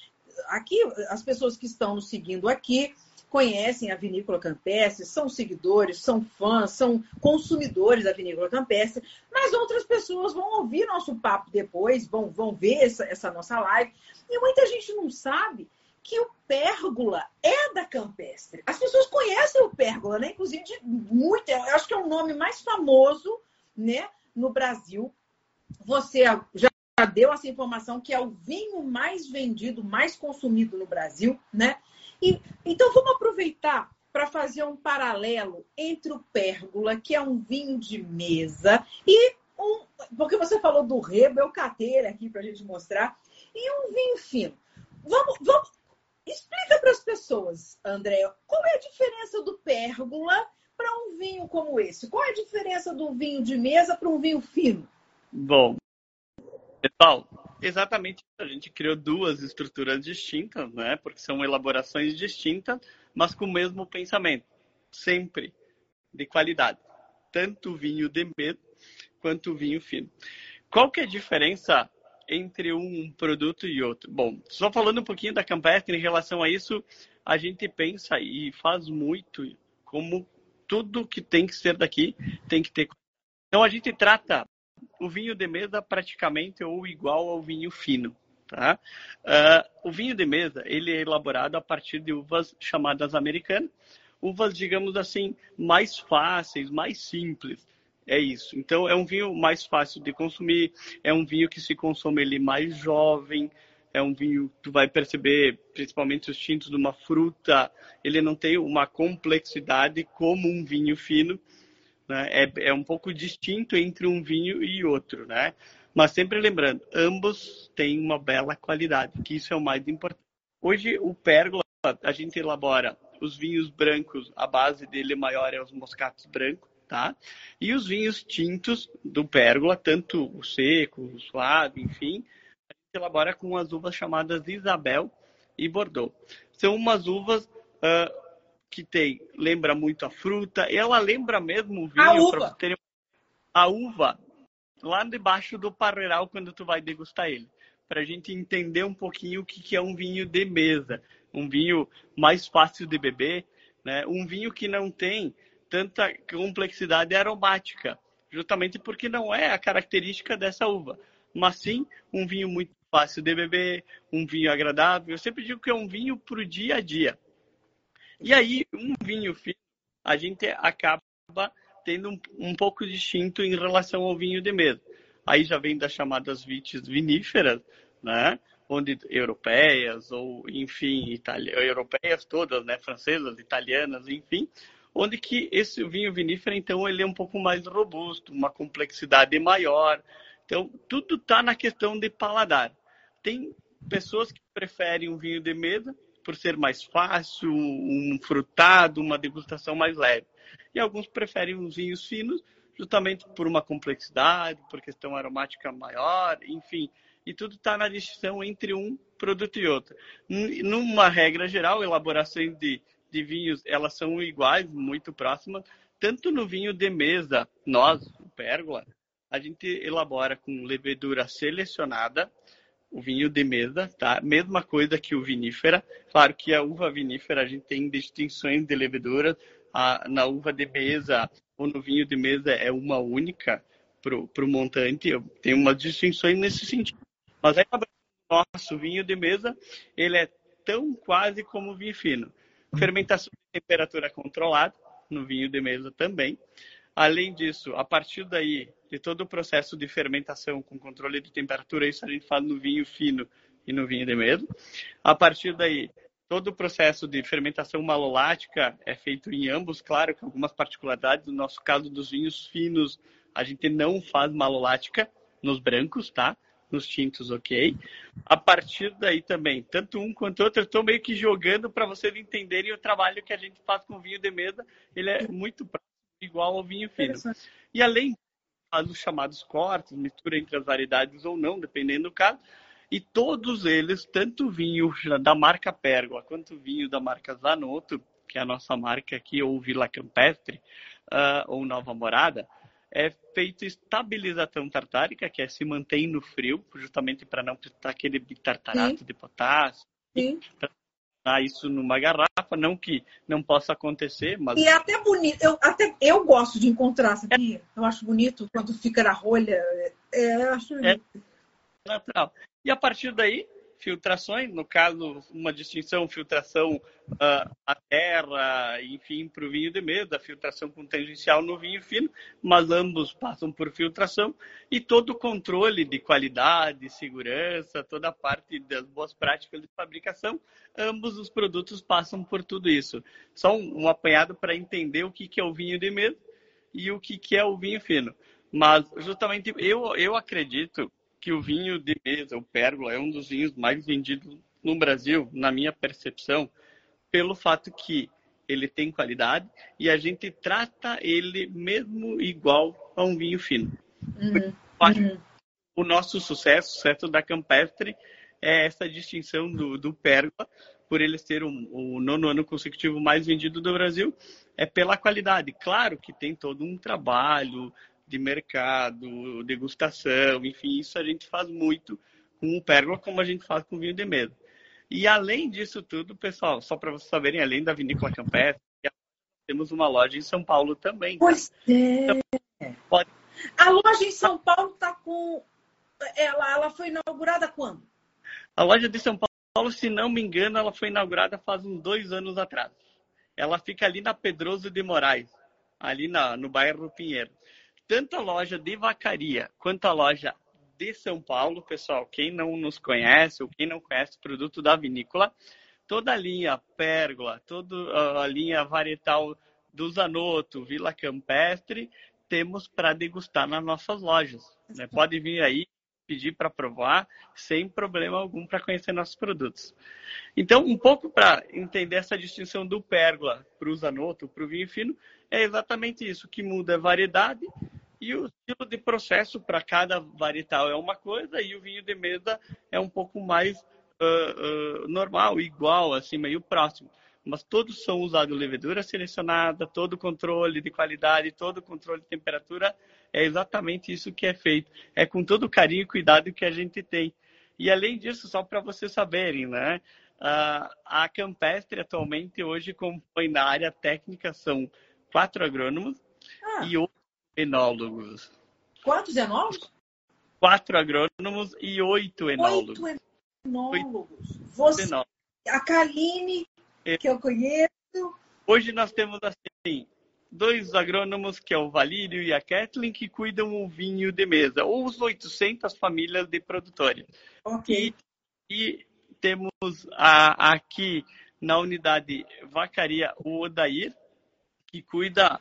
aqui, as pessoas que estão nos seguindo aqui conhecem a Vinícola Campestre, são seguidores, são fãs, são consumidores da Vinícola Campestre, mas outras pessoas vão ouvir nosso papo depois, vão, vão ver essa, essa nossa live. E muita gente não sabe que o Pérgola é da Campestre. As pessoas conhecem o Pérgola, né? Inclusive, de muito, eu acho que é o nome mais famoso né, no Brasil. Você já deu essa informação que é o vinho mais vendido, mais consumido no Brasil, né? E, então vamos aproveitar para fazer um paralelo entre o Pérgola, que é um vinho de mesa, e um. Porque você falou do rebo, eu catei aqui para a gente mostrar, e um vinho fino. Vamos, vamos, explica para as pessoas, André, qual é a diferença do Pérgola para um vinho como esse? Qual é a diferença do vinho de mesa para um vinho fino? Bom, pessoal, exatamente a gente criou duas estruturas distintas, né? Porque são elaborações distintas, mas com o mesmo pensamento, sempre de qualidade, tanto o vinho de mesa quanto o vinho fino. Qual que é a diferença entre um produto e outro? Bom, só falando um pouquinho da Campestre em relação a isso, a gente pensa e faz muito como tudo que tem que ser daqui tem que ter. Então a gente trata o vinho de mesa praticamente ou igual ao vinho fino. Tá? Uh, o vinho de mesa ele é elaborado a partir de uvas chamadas americanas, uvas, digamos assim, mais fáceis, mais simples. É isso. Então é um vinho mais fácil de consumir, é um vinho que se consome ele mais jovem, é um vinho tu vai perceber, principalmente os tintos de uma fruta, ele não tem uma complexidade como um vinho fino né? É, é um pouco distinto entre um vinho e outro, né? Mas sempre lembrando, ambos têm uma bela qualidade, que isso é o mais importante. Hoje, o Pérgola, a gente elabora os vinhos brancos, a base dele maior é os moscatos brancos, tá? E os vinhos tintos do Pérgola, tanto o seco, o suave, enfim, a gente elabora com as uvas chamadas Isabel e Bordeaux. São umas uvas uh, que tem, lembra muito a fruta, ela lembra mesmo o vinho. A uva. Ter... A uva, lá debaixo do parreiral, quando tu vai degustar ele. Para a gente entender um pouquinho o que é um vinho de mesa. Um vinho mais fácil de beber, né? um vinho que não tem tanta complexidade aromática, justamente porque não é a característica dessa uva, mas sim um vinho muito fácil de beber, um vinho agradável. Eu sempre digo que é um vinho para o dia a dia. E aí, um vinho fino, a gente acaba tendo um, um pouco distinto em relação ao vinho de mesa. Aí já vem das chamadas vites viníferas, né? onde europeias ou enfim itali... europeias todas, né, francesas, italianas, enfim, onde que esse vinho vinífero então ele é um pouco mais robusto, uma complexidade maior. Então tudo está na questão de paladar. Tem pessoas que preferem um vinho de mesa por ser mais fácil, um frutado, uma degustação mais leve. E alguns preferem os vinhos finos, justamente por uma complexidade, por questão aromática maior, enfim. E tudo está na distinção entre um produto e outro. Numa regra geral, elaborações de, de vinhos, elas são iguais, muito próximas. Tanto no vinho de mesa, nós, o Pérgola, a gente elabora com levedura selecionada, o vinho de mesa, tá? Mesma coisa que o vinífera. Claro que a uva vinífera a gente tem distinções de levedura. A, na uva de mesa ou no vinho de mesa é uma única para o montante. Tem umas distinções nesse sentido. Mas aí, nosso vinho de mesa, ele é tão quase como o vinho fino. Fermentação de temperatura controlada, no vinho de mesa também. Além disso, a partir daí, de todo o processo de fermentação com controle de temperatura, isso a gente faz no vinho fino e no vinho de mesa. A partir daí, todo o processo de fermentação malolática é feito em ambos, claro, com algumas particularidades. No nosso caso dos vinhos finos, a gente não faz malolática nos brancos, tá? Nos tintos, ok. A partir daí também, tanto um quanto outro, eu estou meio que jogando para vocês entenderem o trabalho que a gente faz com vinho de mesa. Ele é muito igual ao vinho fino. E além dos chamados cortes, mistura entre as variedades ou não, dependendo do caso. E todos eles, tanto o vinho da marca Pérgola quanto o vinho da marca Zanotto, que é a nossa marca aqui, ou Vila Campestre, uh, ou Nova Morada, é feito estabilização tartárica, que é se mantém no frio, justamente para não precisar aquele tartarato Sim. de potássio, Sim. isso numa garrafa, não que não possa acontecer, mas E é até bonito, eu, até eu gosto de encontrar, sabia? Eu acho bonito quando fica na rolha. É, eu acho bonito. natural. E a partir daí, filtrações, no caso, uma distinção, filtração uh, à terra, enfim, para o vinho de mesa, filtração com tangencial no vinho fino, mas ambos passam por filtração e todo o controle de qualidade, segurança, toda a parte das boas práticas de fabricação, ambos os produtos passam por tudo isso. Só um, um apanhado para entender o que, que é o vinho de mesa e o que, que é o vinho fino. Mas, justamente, eu, eu acredito que o vinho de mesa, o Pérgola, é um dos vinhos mais vendidos no Brasil, na minha percepção, pelo fato que ele tem qualidade e a gente trata ele mesmo igual a um vinho fino. Uhum. Uhum. O nosso sucesso, certo, da Campestre, é essa distinção do, do Pérgola, por ele ser o, o nono ano consecutivo mais vendido do Brasil, é pela qualidade. Claro que tem todo um trabalho de mercado, degustação, enfim, isso a gente faz muito com o Pérgola, como a gente faz com o vinho de mesa. E além disso tudo, pessoal, só para vocês saberem, além da Vinícola Campestre, temos uma loja em São Paulo também. Tá? Pois é. Então, pode... A loja em São Paulo está com. Ela, ela foi inaugurada quando? A loja de São Paulo, se não me engano, ela foi inaugurada faz uns dois anos atrás. Ela fica ali na Pedroso de Moraes, ali na, no bairro Pinheiro tanto a loja de Vacaria quanto a loja de São Paulo, pessoal, quem não nos conhece ou quem não conhece o produto da vinícola, toda a linha Pérgola, toda a linha varietal do Zanotto, Vila Campestre, temos para degustar nas nossas lojas. Né? Pode vir aí pedir para provar sem problema algum para conhecer nossos produtos. Então, um pouco para entender essa distinção do Pérgola para o Zanotto, para o vinho fino, é exatamente isso. Que muda é variedade e o estilo de processo para cada varietal é uma coisa e o vinho de mesa é um pouco mais uh, uh, normal, igual, assim, meio próximo. Mas todos são usados levedura selecionada, todo o controle de qualidade, todo o controle de temperatura, é exatamente isso que é feito. É com todo o carinho e cuidado que a gente tem. E além disso, só para vocês saberem, né? Uh, a Campestre atualmente hoje compõe na área técnica são quatro agrônomos ah. e oito enólogos. Quantos enólogos? Quatro agrônomos e oito enólogos. Oito enólogos. Você, enólogos. a Kaline, é. que eu conheço. Hoje nós temos assim dois agrônomos, que é o Valírio e a Kathleen, que cuidam o vinho de mesa, ou os 800 famílias de produtores. Ok. E, e temos a, aqui na unidade Vacaria o Odair, que cuida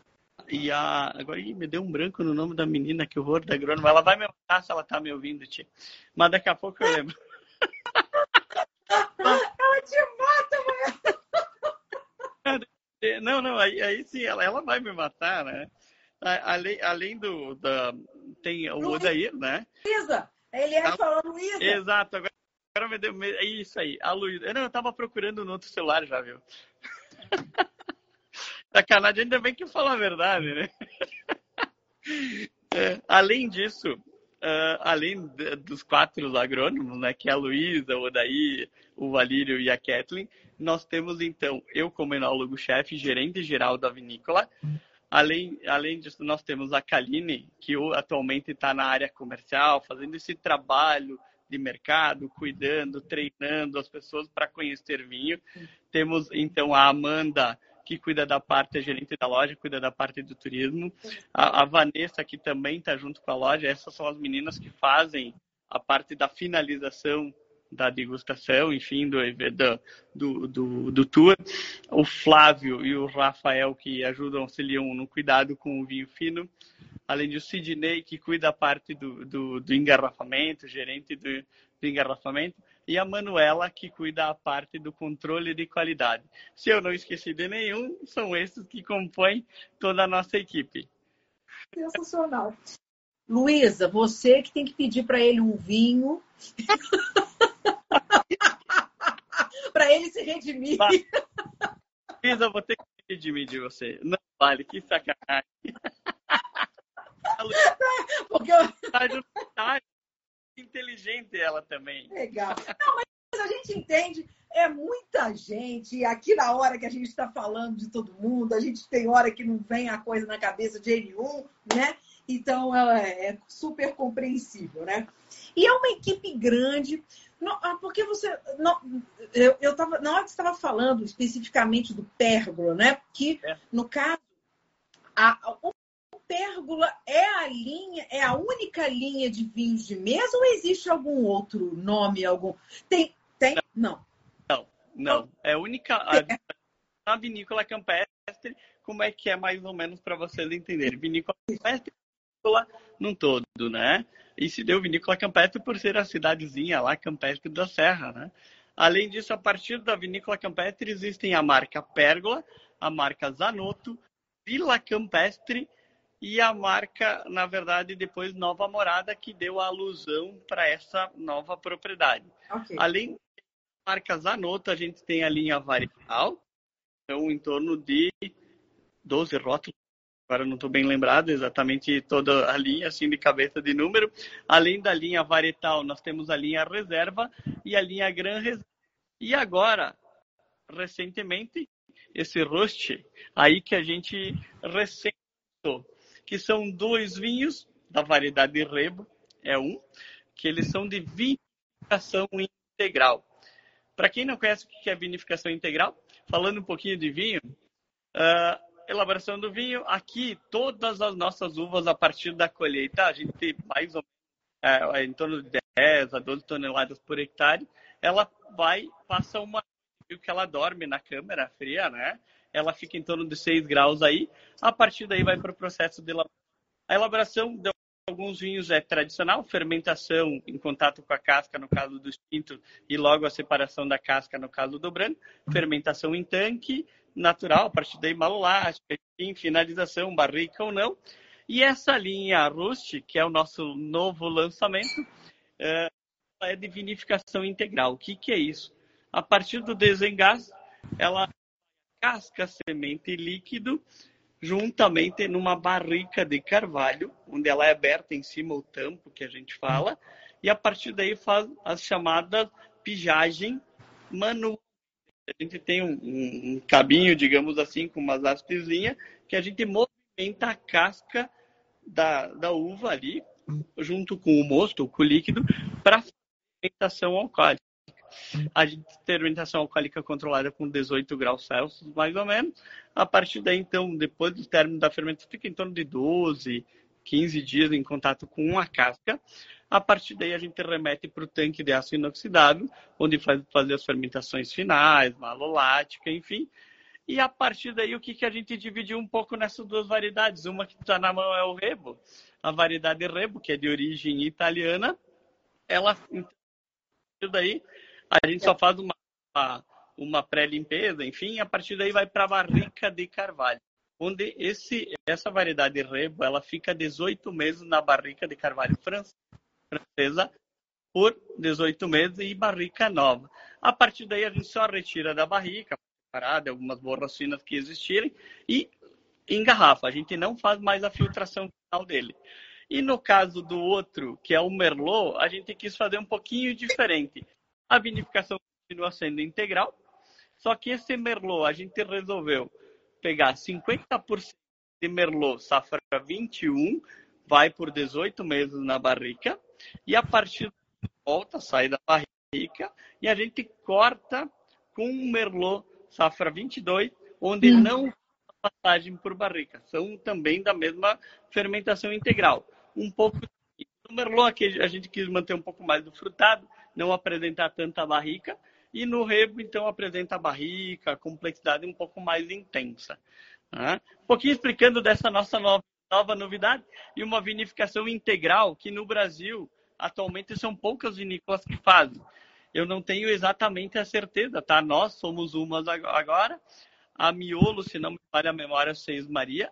e a. Agora ih, me deu um branco no nome da menina, que horror da agrônoma. Ela vai me matar se ela tá me ouvindo, tia. Mas daqui a pouco eu lembro. ela te mata, mulher! Não, não, aí, aí sim, ela, ela vai me matar, né? Além, além do. Da, tem o Odair, né? Luísa! Ele é falou Luísa! Exato, agora, agora me deu. É isso aí, a Luísa. Não, eu tava procurando no outro celular já, viu? Sacanagem, ainda bem que fala a verdade, né? É, além disso, uh, além dos quatro agrônomos, né, que é a Luísa, o Odaí, o Valírio e a Kathleen, nós temos então eu como enólogo-chefe, gerente geral da vinícola. Além, além disso, nós temos a Kaline, que atualmente está na área comercial, fazendo esse trabalho de mercado, cuidando, treinando as pessoas para conhecer vinho. Temos então a Amanda, que cuida da parte, a gerente da loja, cuida da parte do turismo. A, a Vanessa, que também está junto com a loja, essas são as meninas que fazem a parte da finalização da degustação, enfim, do, do, do, do, tour. O Flávio e o Rafael, que ajudam, auxiliam no cuidado com o vinho fino. Além do Sidney, que cuida da parte do, do, do engarrafamento, gerente do, do engarrafamento e a Manuela, que cuida a parte do controle de qualidade. Se eu não esqueci de nenhum, são esses que compõem toda a nossa equipe. Sensacional. Luísa, você que tem que pedir para ele um vinho. para ele se redimir. Luísa, eu vou ter que me redimir de você. Não vale, que sacanagem. Porque eu... inteligente ela também. Legal. Não, mas a gente entende, é muita gente. E aqui na hora que a gente está falando de todo mundo, a gente tem hora que não vem a coisa na cabeça de nenhum, né? Então é, é super compreensível, né? E é uma equipe grande. Não, ah, porque você. Não, eu, eu tava, na hora que você estava falando especificamente do pérgola, né? Que, é. no caso, a, o pérgola é a linha, é a única linha de vinhos de mesa ou existe algum outro nome? algum Tem? Tem? Não. Não, não. É a única. A, a vinícola campestre, como é que é mais ou menos para vocês entenderem? Vinícola campestre num todo, né? E se deu Vinícola Campestre por ser a cidadezinha lá, Campestre da Serra, né? Além disso, a partir da Vinícola Campestre existem a marca Pérgola, a marca Zanotto, Vila Campestre e a marca, na verdade, depois Nova Morada, que deu a alusão para essa nova propriedade. Okay. Além da marca Zanotto, a gente tem a linha varietal, então em torno de 12 rótulos agora não estou bem lembrado exatamente toda a linha, assim, de cabeça de número. Além da linha varietal, nós temos a linha reserva e a linha Gran Reserva. E agora, recentemente, esse roast aí que a gente recém que são dois vinhos da variedade Rebo, é um, que eles são de vinificação integral. Para quem não conhece o que é vinificação integral, falando um pouquinho de vinho, uh, elaboração do vinho. Aqui, todas as nossas uvas, a partir da colheita, a gente tem mais ou menos é, em torno de 10 a 12 toneladas por hectare. Ela vai, passa uma que ela dorme na câmara fria, né? Ela fica em torno de 6 graus aí. A partir daí vai para o processo de elaboração. A elaboração de alguns vinhos é tradicional, fermentação em contato com a casca, no caso do tinto, e logo a separação da casca, no caso do branco, fermentação em tanque, natural, a partir daí malolástica, enfim, finalização, barrica ou não. E essa linha Rust, que é o nosso novo lançamento, é, é de vinificação integral. O que, que é isso? A partir do desengás, ela casca, semente e líquido juntamente numa barrica de carvalho, onde ela é aberta em cima o tampo que a gente fala, e a partir daí faz as chamadas pijagem manual a gente tem um, um, um cabinho, digamos assim, com umas hastezinhas, que a gente movimenta a casca da, da uva ali, junto com o mosto, com o líquido, para fermentação alcoólica. A gente fermentação alcoólica controlada com 18 graus Celsius, mais ou menos. A partir daí, então, depois do término da fermentação, fica em torno de 12, 15 dias em contato com a casca. A partir daí, a gente remete para o tanque de aço inoxidável, onde faz fazer as fermentações finais, malolática, enfim. E a partir daí, o que, que a gente dividiu um pouco nessas duas variedades? Uma que está na mão é o Rebo, a variedade Rebo, que é de origem italiana. Ela, então, daí, a gente só faz uma, uma pré-limpeza, enfim, a partir daí vai para a barrica de carvalho onde esse, essa variedade Rebo ela fica 18 meses na barrica de carvalho francesa por 18 meses e barrica nova. A partir daí a gente só retira da barrica, parada, algumas borracinas que existirem e engarrafa. A gente não faz mais a filtração final dele. E no caso do outro, que é o Merlot, a gente quis fazer um pouquinho diferente. A vinificação continua sendo integral, só que esse Merlot a gente resolveu pegar 50% de Merlot safra 21, vai por 18 meses na barrica, e a partir volta, sai da barrica e a gente corta com um Merlot Safra 22, onde hum. não passagem por barrica. São também da mesma fermentação integral. Um pouco no Merlot aqui a gente quis manter um pouco mais do frutado, não apresentar tanta barrica. E no rebo, então, apresenta a barrica, a complexidade um pouco mais intensa. Né? Um pouquinho explicando dessa nossa nova novidade e uma vinificação integral que no Brasil atualmente são poucas vinícolas que fazem. Eu não tenho exatamente a certeza, tá? Nós somos umas agora. A Miolo, se não me falha a memória, Seis Maria.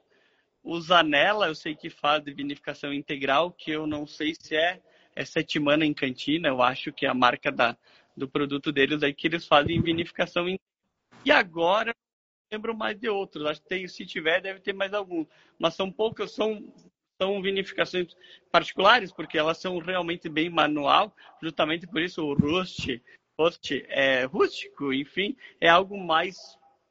O Zanella, eu sei que faz de vinificação integral, que eu não sei se é, é Setimana em Cantina, eu acho que é a marca da, do produto deles aí que eles fazem vinificação integral. E agora lembro mais de outros. Acho que tem, se tiver, deve ter mais alguns. Mas são poucas, são, são vinificações particulares, porque elas são realmente bem manual. Justamente por isso o Rust fosse é, rústico, enfim, é algo mais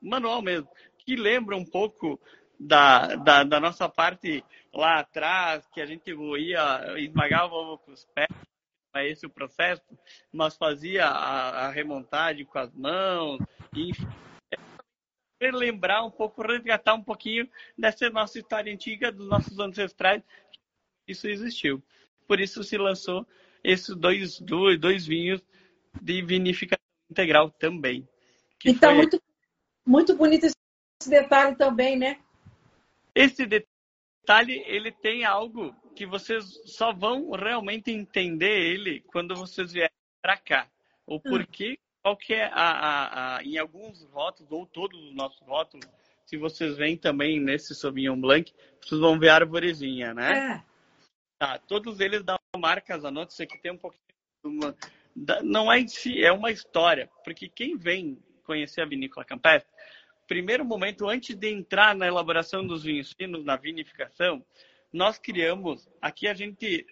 manual mesmo, que lembra um pouco da, da, da nossa parte lá atrás, que a gente ia, esmagava o ovo com os pés, é esse o processo, mas fazia a, a remontagem com as mãos, enfim. É lembrar um pouco, resgatar um pouquinho dessa nossa história antiga, dos nossos ancestrais, isso existiu. Por isso se lançou esses dois, dois, dois vinhos de vinificação integral também. Então, foi... muito, muito bonito esse detalhe também, né? Esse detalhe, ele tem algo que vocês só vão realmente entender ele quando vocês vierem para cá. O hum. porquê, qual que é a, a, a, em alguns rótulos, ou todos os nossos rótulos, se vocês veem também nesse Sauvignon Blanc, vocês vão ver a arvorezinha, né? É. Tá, todos eles dão marcas, anote, isso aqui tem um pouquinho uma, não é em si, é uma história, porque quem vem conhecer a vinícola campestre, primeiro momento antes de entrar na elaboração dos vinhos finos, na vinificação, nós criamos, aqui a gente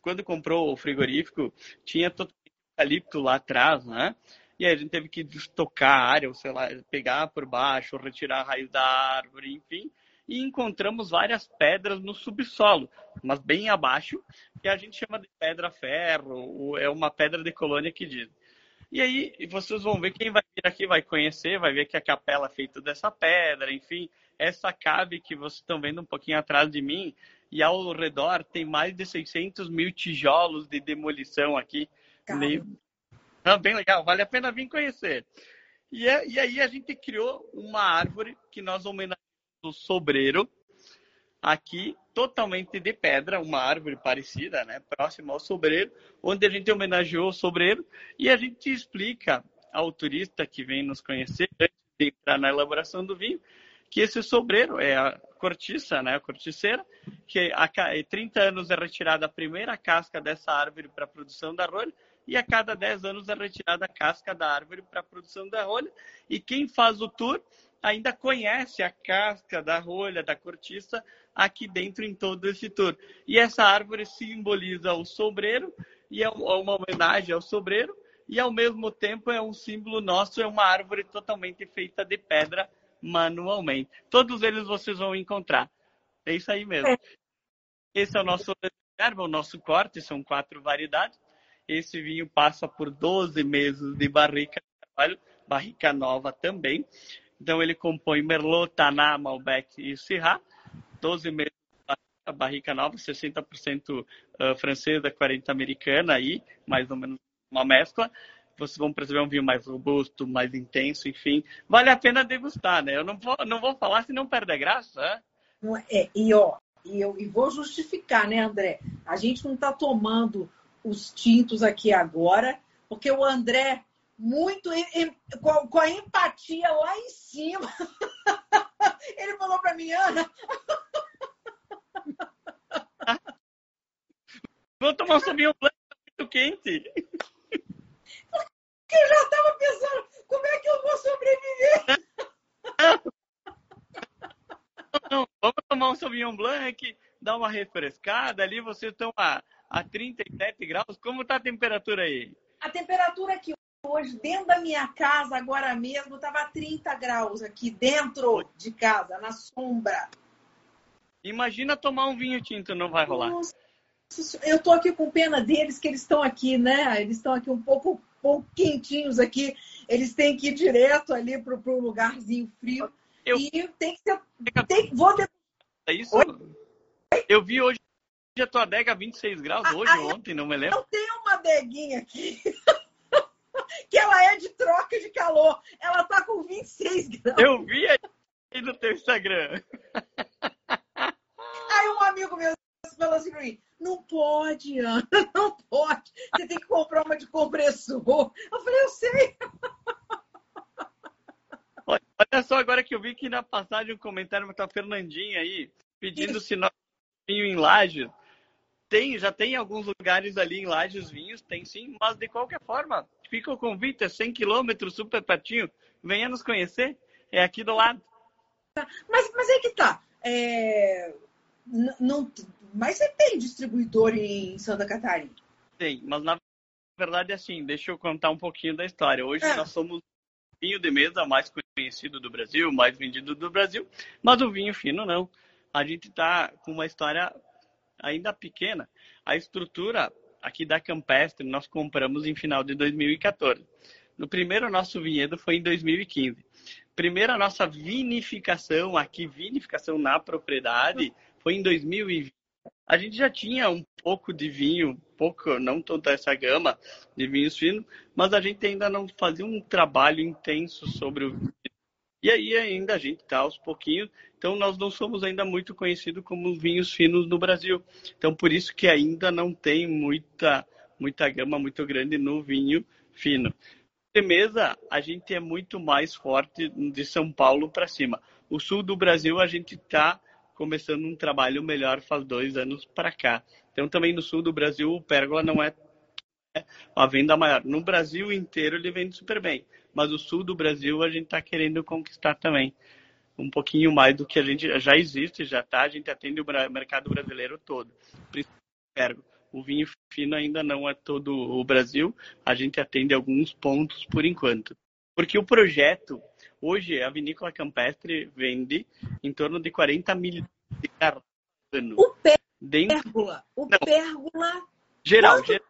quando comprou o frigorífico, tinha todo eucalipto lá atrás, né? E aí a gente teve que destocar a área, ou sei lá, pegar por baixo, retirar a raiz da árvore, enfim e encontramos várias pedras no subsolo, mas bem abaixo, que a gente chama de pedra-ferro, é uma pedra de colônia que diz. E aí vocês vão ver, quem vai vir aqui vai conhecer, vai ver que a capela é feita dessa pedra, enfim, essa cave que vocês estão vendo um pouquinho atrás de mim, e ao redor tem mais de 600 mil tijolos de demolição aqui. Ah, bem legal, vale a pena vir conhecer. E, é, e aí a gente criou uma árvore que nós homenageamos do sobreiro, aqui totalmente de pedra, uma árvore parecida, né, próxima ao sobreiro, onde a gente homenageou o sobreiro e a gente explica ao turista que vem nos conhecer antes de entrar na elaboração do vinho que esse sobreiro é a cortiça, né, a corticeira, que a 30 anos é retirada a primeira casca dessa árvore para a produção da rolha e a cada 10 anos é retirada a casca da árvore para a produção da rolha. E quem faz o tour ainda conhece a casca da rolha, da cortiça, aqui dentro em todo esse tour. E essa árvore simboliza o sobreiro, e é uma homenagem ao sobreiro, e ao mesmo tempo é um símbolo nosso, é uma árvore totalmente feita de pedra manualmente. Todos eles vocês vão encontrar. É isso aí mesmo. É. Esse é o nosso reserva, o nosso corte, são quatro variedades. Esse vinho passa por 12 meses de barrica, barrica nova também. Então ele compõe Merlot, Taná, Malbec e Syrah, 12 meses a barrica nova, 60% uh, francesa, 40% americana aí, mais ou menos uma mescla. Vocês vão perceber um vinho mais robusto, mais intenso, enfim. Vale a pena degustar, né? Eu não vou, não vou falar se não perde a graça. É, e ó, e eu e vou justificar, né, André? A gente não está tomando os tintos aqui agora, porque o André muito com, com a empatia lá em cima. Ele falou para mim, Ana. Vou tomar um suminho muito quente. Eu já estava pensando, como é que eu vou sobreviver? Não, vamos tomar um Sauvignon Blanc, dar uma refrescada ali, vocês estão a, a 37 graus. Como está a temperatura aí? A temperatura aqui hoje, dentro da minha casa, agora mesmo, estava 30 graus aqui dentro de casa, na sombra. Imagina tomar um vinho tinto, não vai rolar. Nossa, eu tô aqui com pena deles, que eles estão aqui, né? Eles estão aqui um pouco, pouco quentinhos aqui. Eles têm que ir direto ali para o lugarzinho frio. Eu... E tem que ser. Tem, vou. É isso? Oi? Eu vi hoje a tua adega 26 graus, ah, hoje, ontem, não me lembro. Eu tenho uma adeguinha aqui. que ela é de troca de calor. Ela tá com 26 graus. Eu vi aí no teu Instagram. Aí um amigo meu falou assim pra mim, não pode, Ana, não pode. Você tem que comprar uma de compressor. Eu falei, eu sei. Olha só, agora que eu vi que na passagem um comentário tá Fernandinha aí, pedindo Isso. se nós vinho em Lages. Tem, já tem alguns lugares ali em Lages vinhos, tem sim, mas de qualquer forma, fica o convite, é 100 quilômetros, super pertinho, venha nos conhecer, é aqui do lado. Mas, mas é que tá, é... não, mas você tem distribuidor em Santa Catarina? Tem, mas na verdade, assim, deixa eu contar um pouquinho da história. Hoje é. nós somos o vinho de mesa mais conhecido do Brasil, mais vendido do Brasil, mas o vinho fino não. A gente está com uma história ainda pequena. A estrutura aqui da Campestre nós compramos em final de 2014. No primeiro nosso vinhedo foi em 2015. Primeira nossa vinificação aqui, vinificação na propriedade, foi em 2020. A gente já tinha um pouco de vinho, pouco, não toda essa gama de vinhos finos, mas a gente ainda não fazia um trabalho intenso sobre o vinho. E aí ainda a gente está aos pouquinhos, então nós não somos ainda muito conhecidos como vinhos finos no Brasil. Então por isso que ainda não tem muita muita gama muito grande no vinho fino. De a gente é muito mais forte de São Paulo para cima. O sul do Brasil a gente está começando um trabalho melhor faz dois anos para cá. Então, também no sul do Brasil, o Pérgola não é a venda maior. No Brasil inteiro, ele vende super bem. Mas o sul do Brasil, a gente está querendo conquistar também. Um pouquinho mais do que a gente já existe, já está. A gente atende o mercado brasileiro todo. O vinho fino ainda não é todo o Brasil. A gente atende alguns pontos por enquanto. Porque o projeto Hoje, a vinícola campestre vende em torno de 40 milhões de garrafas ano. O pérgola, o Não. pérgola... Geral, Quanto... geral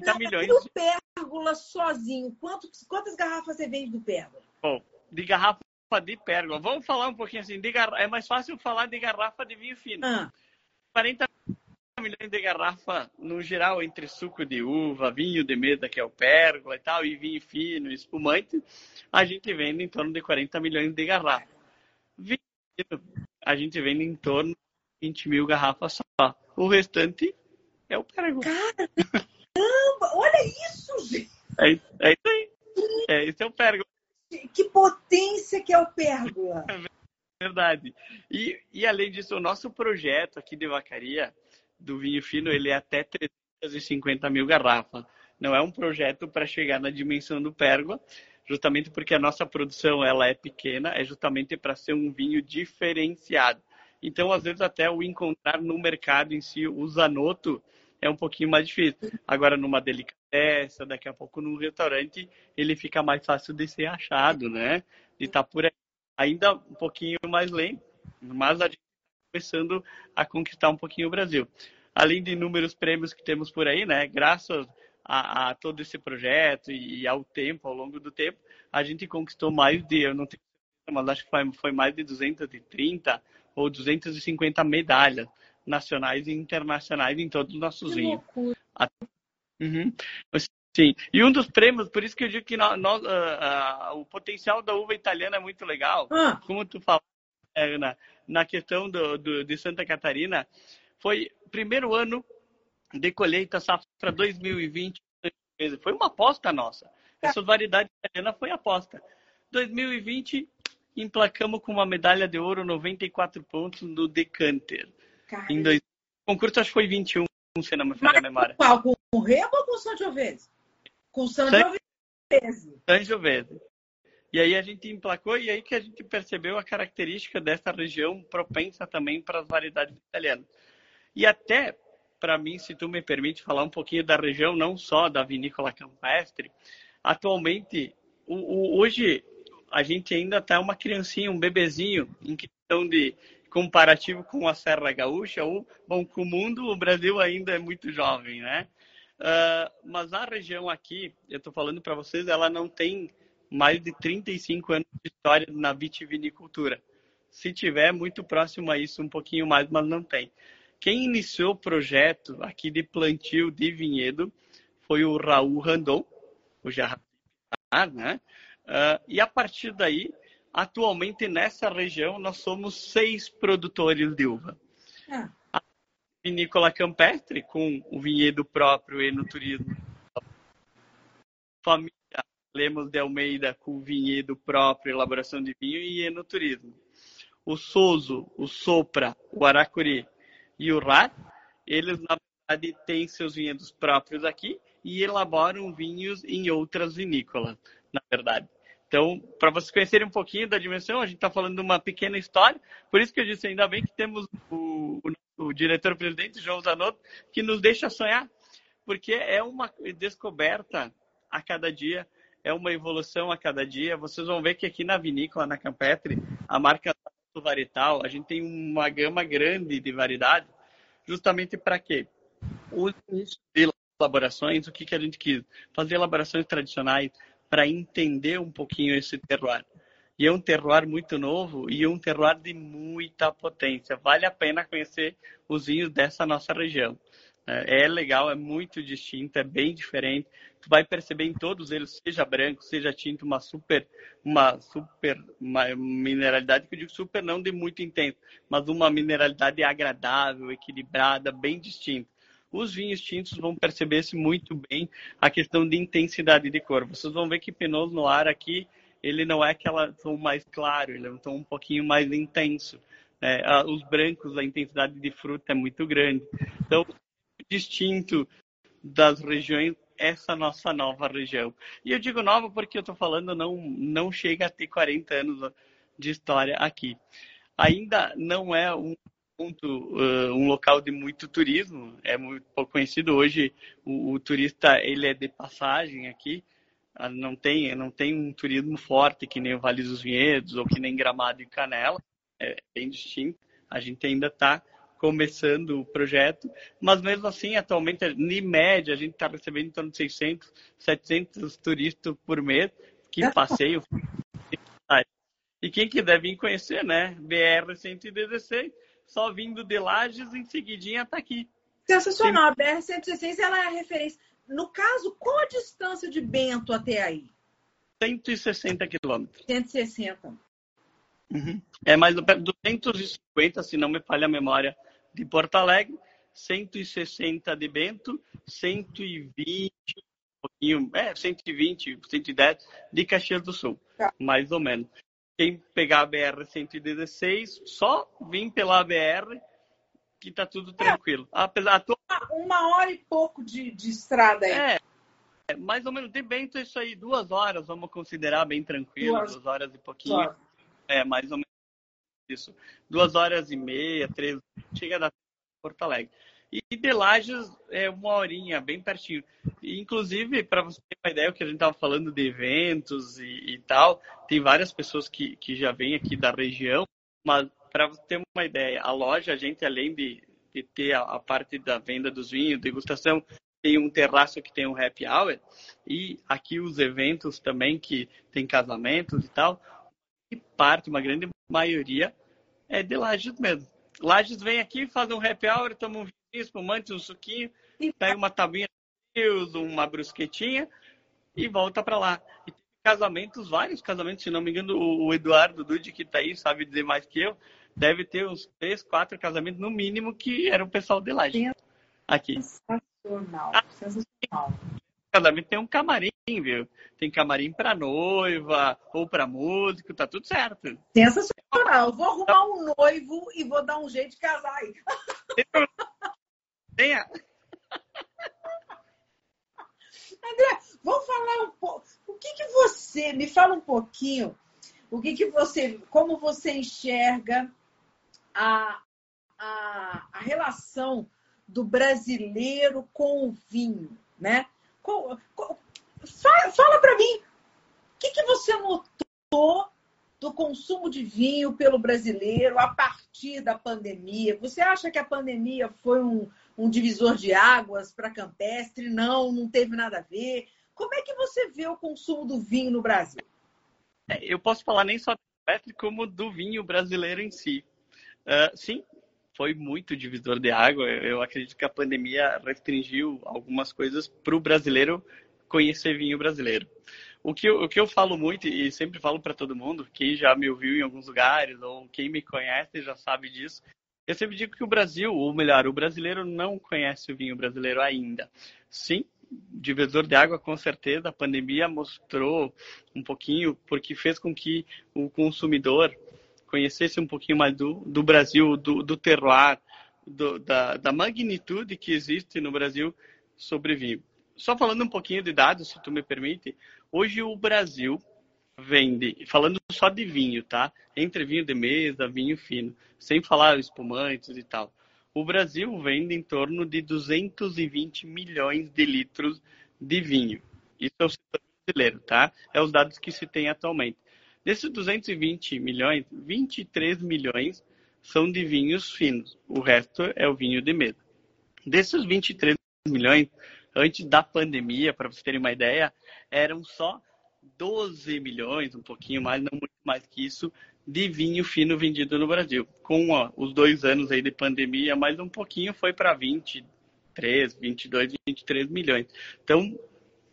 40 milhões. E o pérgola sozinho, Quanto, quantas garrafas você vende do pérgola? Bom, de garrafa de pérgola. Vamos falar um pouquinho assim, gar... é mais fácil falar de garrafa de vinho fino. Ah. 40 milhões de garrafa no geral entre suco de uva, vinho de mesa, que é o pérgola e tal, e vinho fino, espumante, a gente vende em torno de 40 milhões de garrafas. Vinho a gente vende em torno de 20 mil garrafas só. O restante é o pérgola. Caramba! Olha isso, gente! É, é isso aí. É, esse é o pérgola. Que potência que é o pérgola! Verdade. E, e além disso, o nosso projeto aqui de vacaria, do vinho fino ele é até 350 mil garrafas. Não é um projeto para chegar na dimensão do Pérgola, justamente porque a nossa produção ela é pequena, é justamente para ser um vinho diferenciado. Então, às vezes, até o encontrar no mercado em si o Zanotto é um pouquinho mais difícil. Agora, numa delicadeza, daqui a pouco num restaurante, ele fica mais fácil de ser achado, né? De estar tá por aí. Ainda um pouquinho mais lento, mas a gente começando a conquistar um pouquinho o Brasil. Além de inúmeros prêmios que temos por aí, né? Graças a, a todo esse projeto e, ao tempo, ao longo do tempo, a gente conquistou mais de, eu não tenho mas acho que foi, foi mais de 230 ou 250 medalhas nacionais e internacionais em todos os nossos vinhos. Uhum. Sim, e um dos prêmios, por isso que eu digo que nós, nós, uh, uh, o potencial da uva italiana é muito legal. Ah. Como tu falou, é, na, na questão do, do, de Santa Catarina, foi primeiro ano de colheita safra 2020. Foi uma aposta nossa. Essa variedade italiana foi aposta. 2020, emplacamos com uma medalha de ouro, 94 pontos no Decanter. Em dois... O concurso acho que foi 21, se não me falha a memória. Qual? Com o Remo ou com o Sangiovese? Com o Sangiovese. Sangiovese. E aí a gente emplacou e aí que a gente percebeu a característica dessa região propensa também para as variedades italianas. E até, para mim, se tu me permite falar um pouquinho da região, não só da vinícola campestre, atualmente, o, o, hoje a gente ainda está uma criancinha, um bebezinho, em questão de comparativo com a Serra Gaúcha, ou, bom, com o mundo, o Brasil ainda é muito jovem, né? Uh, mas a região aqui, eu estou falando para vocês, ela não tem mais de 35 anos de história na vitivinicultura. Se tiver, muito próximo a isso, um pouquinho mais, mas não tem. Quem iniciou o projeto aqui de plantio de vinhedo foi o Raul Randon, o Jardim, né? Uh, e a partir daí, atualmente nessa região, nós somos seis produtores de uva. Ah. A vinícola campestre, com o vinhedo próprio e no turismo. Família Lemos de Almeida com vinhedo próprio, elaboração de vinho e enoturismo. O Souzo, o Sopra, o Aracuri e o Rat, eles na verdade têm seus vinhedos próprios aqui e elaboram vinhos em outras vinícolas, na verdade. Então, para vocês conhecerem um pouquinho da dimensão, a gente está falando de uma pequena história, por isso que eu disse, ainda bem que temos o, o, o diretor-presidente, João Zanotto, que nos deixa sonhar, porque é uma descoberta a cada dia, é uma evolução a cada dia. Vocês vão ver que aqui na vinícola, na Campestre, a marca do varietal, a gente tem uma gama grande de variedade, justamente para quê? O de elaborações, o que, que a gente quis? Fazer elaborações tradicionais para entender um pouquinho esse terroir. E é um terroir muito novo e um terroir de muita potência. Vale a pena conhecer os vinhos dessa nossa região. É, é legal, é muito distinto, é bem diferente. Tu vai perceber em todos eles, seja branco, seja tinto, uma super, uma super uma mineralidade que eu digo super não de muito intenso, mas uma mineralidade agradável, equilibrada, bem distinta. Os vinhos tintos vão perceber-se muito bem a questão de intensidade de cor. Vocês vão ver que Pinot Noir aqui, ele não é aquela tom mais claro, ele é um tom um pouquinho mais intenso. É, os brancos, a intensidade de fruta é muito grande. Então, distinto das regiões essa nossa nova região. E eu digo nova porque eu estou falando não não chega a ter 40 anos de história aqui. Ainda não é um ponto, uh, um local de muito turismo, é muito pouco conhecido hoje. O, o, turista ele é de passagem aqui, ah, não tem não tem um turismo forte que nem o Vale dos Vinhedos ou que nem Gramado e Canela, é bem distinto. A gente ainda está começando o projeto, mas mesmo assim, atualmente, em média, a gente está recebendo em torno de 600, 700 turistas por mês que passeiam. E quem quiser vir conhecer, né? BR-116, só vindo de Lages, em seguidinha está aqui. Sensacional. A BR-116 ela é a referência. No caso, qual a distância de Bento até aí? 160 quilômetros. 160. Uhum. É mais 250, se não me falha a memória, de Porto Alegre, 160 de Bento, 120, um pouquinho, é, 120, 110 de Caxias do Sul, tá. mais ou menos. Quem pegar a BR 116, só vim pela BR que tá tudo é. tranquilo. É, Apesar to... uma hora e pouco de, de estrada aí. É, é, mais ou menos de Bento isso aí, duas horas, vamos considerar bem tranquilo, duas, duas horas e pouquinho. É, mais ou menos isso. Duas horas e meia, três, chega da Porto Alegre. E de Lages é uma horinha, bem pertinho. E, inclusive, para você ter uma ideia, o que a gente estava falando de eventos e, e, tal, tem várias pessoas que, que já vêm aqui da região, mas para você ter uma ideia, a loja, a gente, além de, de ter a, a, parte da venda dos vinhos, degustação, tem um terraço que tem um happy hour, e aqui os eventos também, que tem casamentos e tal, e parte, uma grande maioria, é de Lages mesmo. Lages vem aqui, faz um happy hour, toma um vinho, espumante, um suquinho, pega uma tabuinha de uma brusquetinha e volta para lá. E casamentos, vários casamentos, se não me engano, o Eduardo Dude, que está aí, sabe dizer mais que eu, deve ter uns três, quatro casamentos no mínimo que era o pessoal de Lages. Aqui. Sensacional, sensacional casamento tem um camarim, viu? Tem camarim para noiva ou para músico, tá tudo certo. Sensacional. Eu vou arrumar um noivo e vou dar um jeito de casar aí. Tenha. André, vamos falar um pouco. O que, que você me fala um pouquinho? O que, que você, como você enxerga a, a, a relação do brasileiro com o vinho, né? Fala, fala para mim, o que, que você notou do consumo de vinho pelo brasileiro a partir da pandemia? Você acha que a pandemia foi um, um divisor de águas para campestre? Não, não teve nada a ver. Como é que você vê o consumo do vinho no Brasil? É, eu posso falar nem só do campestre, como do vinho brasileiro em si. Uh, sim, foi muito divisor de água. Eu acredito que a pandemia restringiu algumas coisas para o brasileiro conhecer vinho brasileiro. O que, eu, o que eu falo muito e sempre falo para todo mundo, quem já me ouviu em alguns lugares ou quem me conhece já sabe disso, eu sempre digo que o Brasil, ou melhor, o brasileiro não conhece o vinho brasileiro ainda. Sim, divisor de água, com certeza. A pandemia mostrou um pouquinho, porque fez com que o consumidor conhecesse um pouquinho mais do, do Brasil, do, do terroir, do, da, da magnitude que existe no Brasil sobre vinho. Só falando um pouquinho de dados, se tu me permite, hoje o Brasil vende, falando só de vinho, tá? Entre vinho de mesa, vinho fino, sem falar espumantes e tal. o Brasil vende em torno de 220 milhões de litros de vinho. Isso é o setor brasileiro, tá? É os dados que se tem atualmente. Desses 220 milhões, 23 milhões são de vinhos finos. O resto é o vinho de mesa. Desses 23 milhões, antes da pandemia, para vocês terem uma ideia, eram só 12 milhões, um pouquinho mais, não muito mais que isso, de vinho fino vendido no Brasil. Com ó, os dois anos aí de pandemia, mais um pouquinho foi para 23, 22, 23 milhões. Então,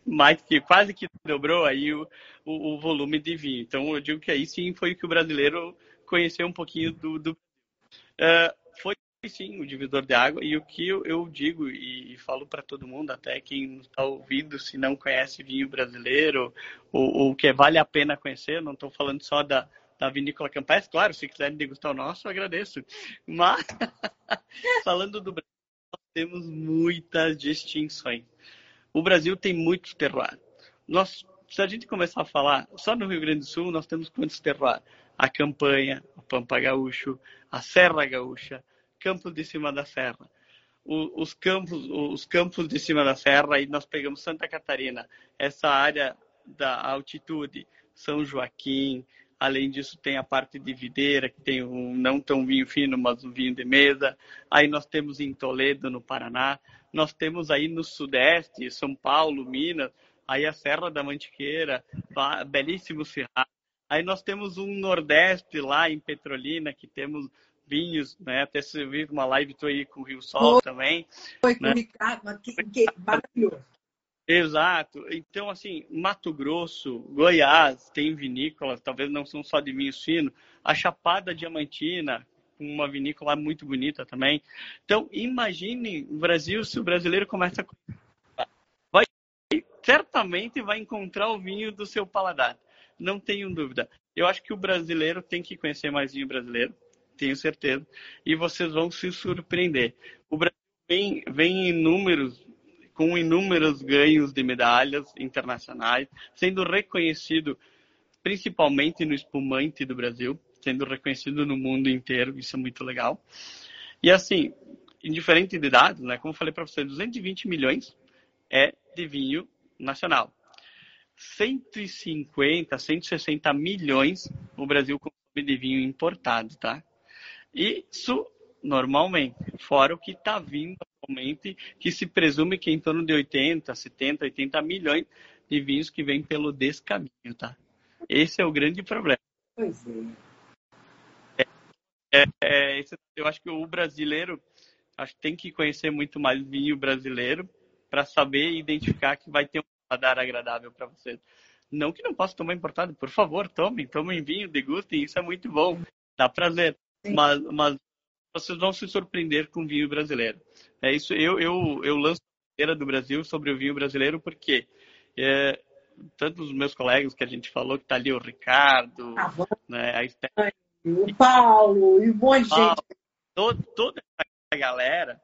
mais que quase que dobrou aí o, o, o, volume de vinho. Então eu digo que aí sim foi que o brasileiro conheceu um pouquinho do, do... Uh, sim o divisor de água e o que eu, eu digo e, e falo para todo mundo, até quem está ouvindo, se não conhece vinho brasileiro ou, que vale a pena conhecer, não estou falando só da, da vinícola Campestre, claro, se quiserem degustar o nosso, eu agradeço. Mas falando do Brasil, nós temos muitas distinções. O Brasil tem muitos terroirs. Nós, se a gente começar a falar, só no Rio Grande do Sul nós temos quantos terroirs? A Campanha, o Pampa Gaúcho, a Serra Gaúcha, Campos de Cima da Serra. O, os campos, os campos de cima da serra, aí nós pegamos Santa Catarina, essa área da altitude, São Joaquim, Além disso, tem a parte de videira, que tem um não tão vinho fino, mas um vinho de mesa. Aí nós temos em Toledo, no Paraná. Nós temos aí no Sudeste, São Paulo, Minas, aí a Serra da Mantiqueira, belíssimo cerrado. Aí nós temos um Nordeste lá em Petrolina, que temos vinhos, né? Até você viu uma live tô aí com o Rio Sol também. Foi né? o Ricardo, que, que maravilhoso. Exato. Então, assim, Mato Grosso, Goiás tem vinícolas, talvez não são só de vinho fino. A Chapada Diamantina, uma vinícola muito bonita também. Então, imagine o Brasil se o brasileiro começa a... Vai, certamente vai encontrar o vinho do seu paladar. Não tenho dúvida. Eu acho que o brasileiro tem que conhecer mais vinho brasileiro, tenho certeza. E vocês vão se surpreender. O Brasil vem, vem em números com inúmeros ganhos de medalhas internacionais, sendo reconhecido principalmente no espumante do Brasil, sendo reconhecido no mundo inteiro, isso é muito legal. E assim, indiferente de dados, né, como eu falei para você, 220 milhões é de vinho nacional. 150, 160 milhões o Brasil consome de vinho importado, tá? Isso normalmente, fora o que está vindo atualmente, que se presume que é em torno de 80, 70, 80 milhões de vinhos que vêm pelo descaminho, tá? Esse é o grande problema. Pois é. é, é esse, eu acho que o brasileiro acho que tem que conhecer muito mais vinho brasileiro para saber identificar que vai ter um paladar agradável para vocês. Não que não possa tomar importado, por favor, tomem, tomem vinho, degustem, isso é muito bom, dá prazer. Mas, mas vocês vão se surpreender com o vinho brasileiro. É isso. Eu, eu, eu lanço a bandeira do Brasil sobre o vinho brasileiro porque é, tanto os meus colegas que a gente falou, que está ali o Ricardo, ah, né, a Esther, o Paulo e um monte de gente. Todo, toda essa galera,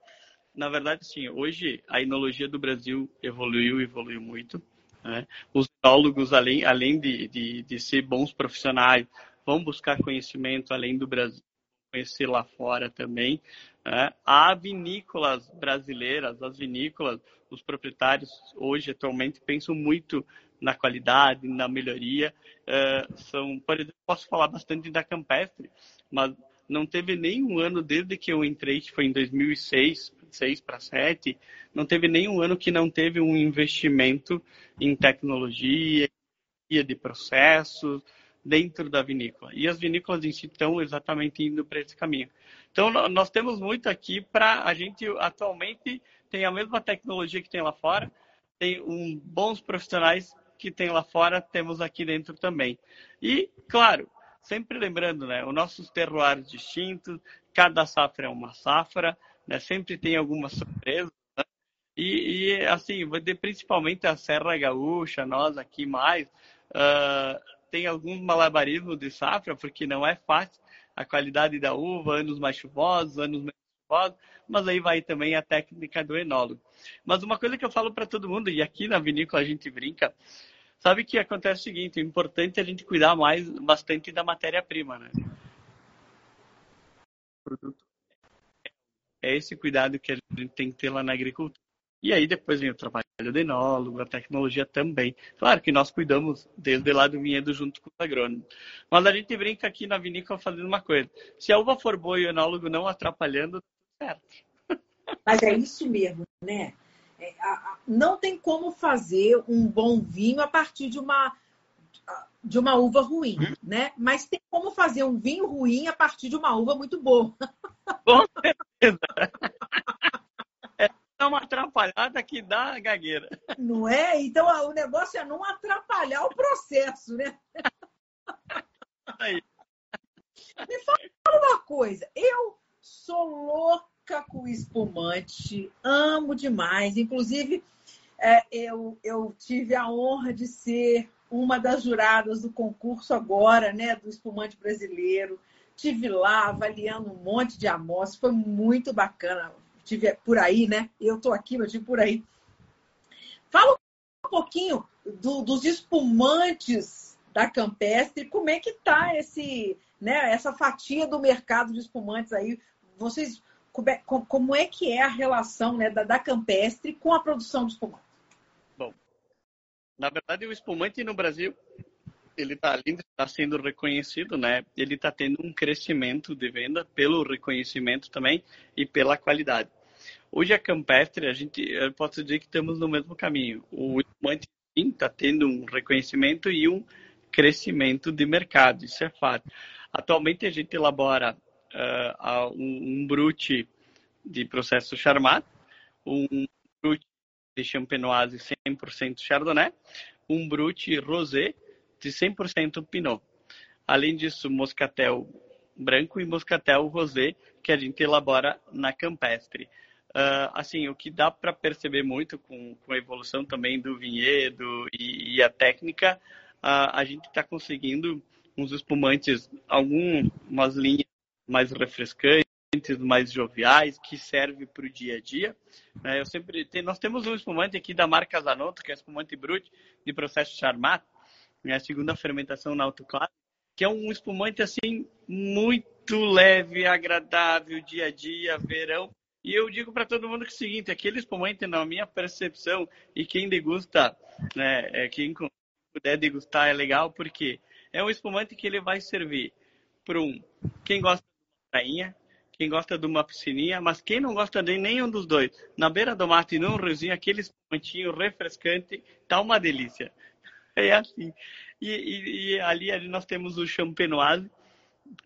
na verdade, sim, hoje a enologia do Brasil evoluiu, evoluiu muito. Né? Os enólogos, além, além de, de, de ser bons profissionais, vão buscar conhecimento além do Brasil conhecer lá fora também. Né? Há vinícolas brasileiras, as vinícolas, os proprietários hoje atualmente pensam muito na qualidade, na melhoria. É, são, por exemplo, posso falar bastante da Campestre, mas não teve nenhum ano desde que eu entrei, que foi em 2006, 6 para 7, não teve nenhum ano que não teve um investimento em tecnologia, de processos, dentro da vinícola. E as vinícolas em si estão exatamente indo para esse caminho. Então, nós temos muito aqui para a gente atualmente tem a mesma tecnologia que tem lá fora, tem um, bons profissionais que tem lá fora, temos aqui dentro também. E, claro, sempre lembrando, né, os nossos terroirs distintos, cada safra é uma safra, né, sempre tem alguma surpresa. Né? E, e, assim, principalmente a Serra Gaúcha, nós aqui mais, uh, tem alguns malabarismos de safra, porque não é fácil a qualidade da uva, anos mais chuvosos, anos menos chuvosos, mas aí vai também a técnica do enólogo. Mas uma coisa que eu falo para todo mundo, e aqui na vinícola a gente brinca, sabe que acontece o seguinte, o importante é a gente cuidar mais, bastante da matéria-prima, né? É esse cuidado que a gente tem que ter lá na agricultura. E aí depois vem o trabalho do enólogo, a tecnologia também. Claro que nós cuidamos desde lá do vinhedo junto com os agrônomos. Mas a gente brinca aqui na vinícola fazendo uma coisa. Se a uva for boa e o enólogo não atrapalhando, certo. Mas é isso mesmo, né? É, não tem como fazer um bom vinho a partir de uma de uma uva ruim, hum? né? Mas tem como fazer um vinho ruim a partir de uma uva muito boa. Com certeza. É uma atrapalhada que dá gagueira. Não é? Então o negócio é não atrapalhar o processo, né? Aí. Me fala uma coisa. Eu sou louca com espumante, amo demais. Inclusive, é, eu, eu tive a honra de ser uma das juradas do concurso agora, né, do espumante brasileiro. Tive lá avaliando um monte de amostras, foi muito bacana. Tive por aí, né? Eu tô aqui, mas tive por aí. Fala um pouquinho do, dos espumantes da Campestre, como é que tá esse, né, essa fatia do mercado de espumantes aí? Vocês como é, como é que é a relação né, da, da Campestre com a produção de espumante? Na verdade, o espumante no Brasil, ele está está sendo reconhecido, né? Ele está tendo um crescimento de venda pelo reconhecimento também e pela qualidade. Hoje a Campestre, a gente, eu posso dizer que estamos no mesmo caminho. O espumante está tendo um reconhecimento e um crescimento de mercado, isso é fato. Atualmente a gente elabora uh, um, um brute de processo Charmat, um brute de Champenoise 100% Chardonnay, um Brut Rosé de 100% Pinot. Além disso, Moscatel branco e Moscatel Rosé, que a gente elabora na Campestre. Uh, assim, o que dá para perceber muito com, com, a evolução também do vinhedo e, e a técnica, uh, a gente está conseguindo uns espumantes, algumas linhas mais refrescantes, mais joviais, que serve para o dia a dia. Né? Eu sempre tem, nós temos um espumante aqui da marca Zanotto, que é espumante brut de processo Charmat, né? a segunda fermentação na autoclave, que é um espumante assim muito leve, agradável, dia a dia, verão. E eu digo para todo mundo que é o seguinte, aquele espumante, na minha percepção, e quem degusta, né, é, quem puder degustar é legal, porque é um espumante que ele vai servir para um, quem gosta de prainha, quem gosta de uma piscininha, mas quem não gosta de nenhum dos dois, na beira do mato e num riozinho, aquele pontinho refrescante, tá uma delícia. É assim. E, e, e ali, ali nós temos o Champenoise,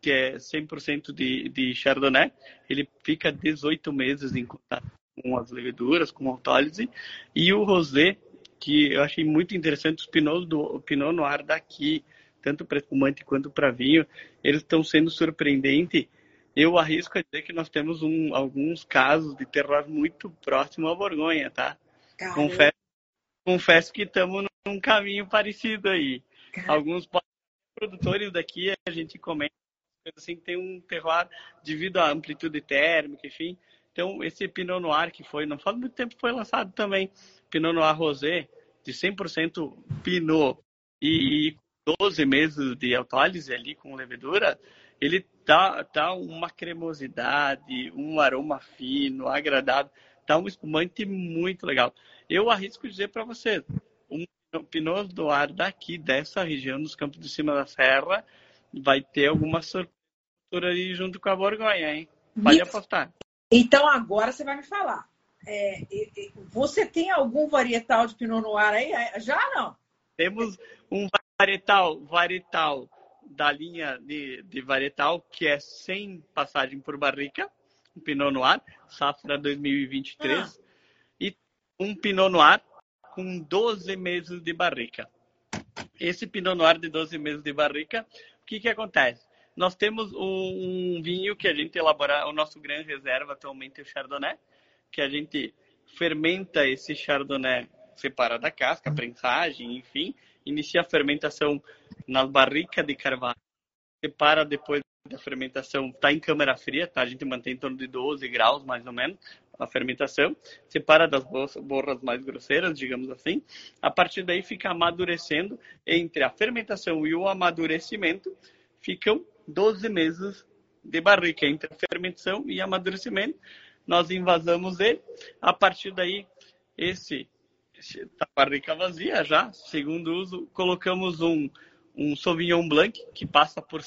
que é 100% de, de Chardonnay. Ele fica 18 meses em contato com as leveduras, com autólise. E o Rosé, que eu achei muito interessante, os Pinot, do, o Pinot Noir daqui, tanto para espumante quanto para vinho, eles estão sendo surpreendentes eu arrisco a dizer que nós temos um, alguns casos de terror muito próximo à Borgonha, tá? Confesso, confesso que estamos num caminho parecido aí. Caramba. Alguns produtores daqui a gente comenta assim tem um terroir devido à amplitude térmica, enfim. Então, esse Pinot Noir que foi, não faz muito tempo foi lançado também, Pinot Noir Rosé, de 100% Pinot e, e 12 meses de autólise ali com levedura, ele tá, tá uma cremosidade, um aroma fino, agradável, tá um espumante muito legal. Eu arrisco dizer para você, um Pinot Noir daqui, dessa região, dos Campos de Cima da Serra, vai ter alguma surpresa aí junto com a Borgonha, hein? Pode apostar. Então agora você vai me falar. É, você tem algum varietal de Pinot Noir aí? É, já não? Temos um varietal, varietal da linha de, de varietal, que é sem passagem por barrica, um Pinot Noir, safra 2023, ah. e um Pinot Noir com 12 meses de barrica. Esse Pinot Noir de 12 meses de barrica, que, que acontece? Nós temos um, um vinho que a gente elabora, o nosso grande reserva atualmente é o Chardonnay, que a gente fermenta esse Chardonnay, separa da casca, prensagem, enfim, inicia a fermentação na barrica de carvalho, separa depois da fermentação, está em câmara fria, tá? A gente mantém em torno de 12 graus, mais ou menos, a fermentação, separa das borras mais grosseiras, digamos assim. A partir daí fica amadurecendo entre a fermentação e o amadurecimento, ficam 12 meses de barrica entre a fermentação e amadurecimento. nós invasamos ele. A partir daí, esse está barrica vazia já, segundo uso, colocamos um, um Sauvignon Blanc que passa por.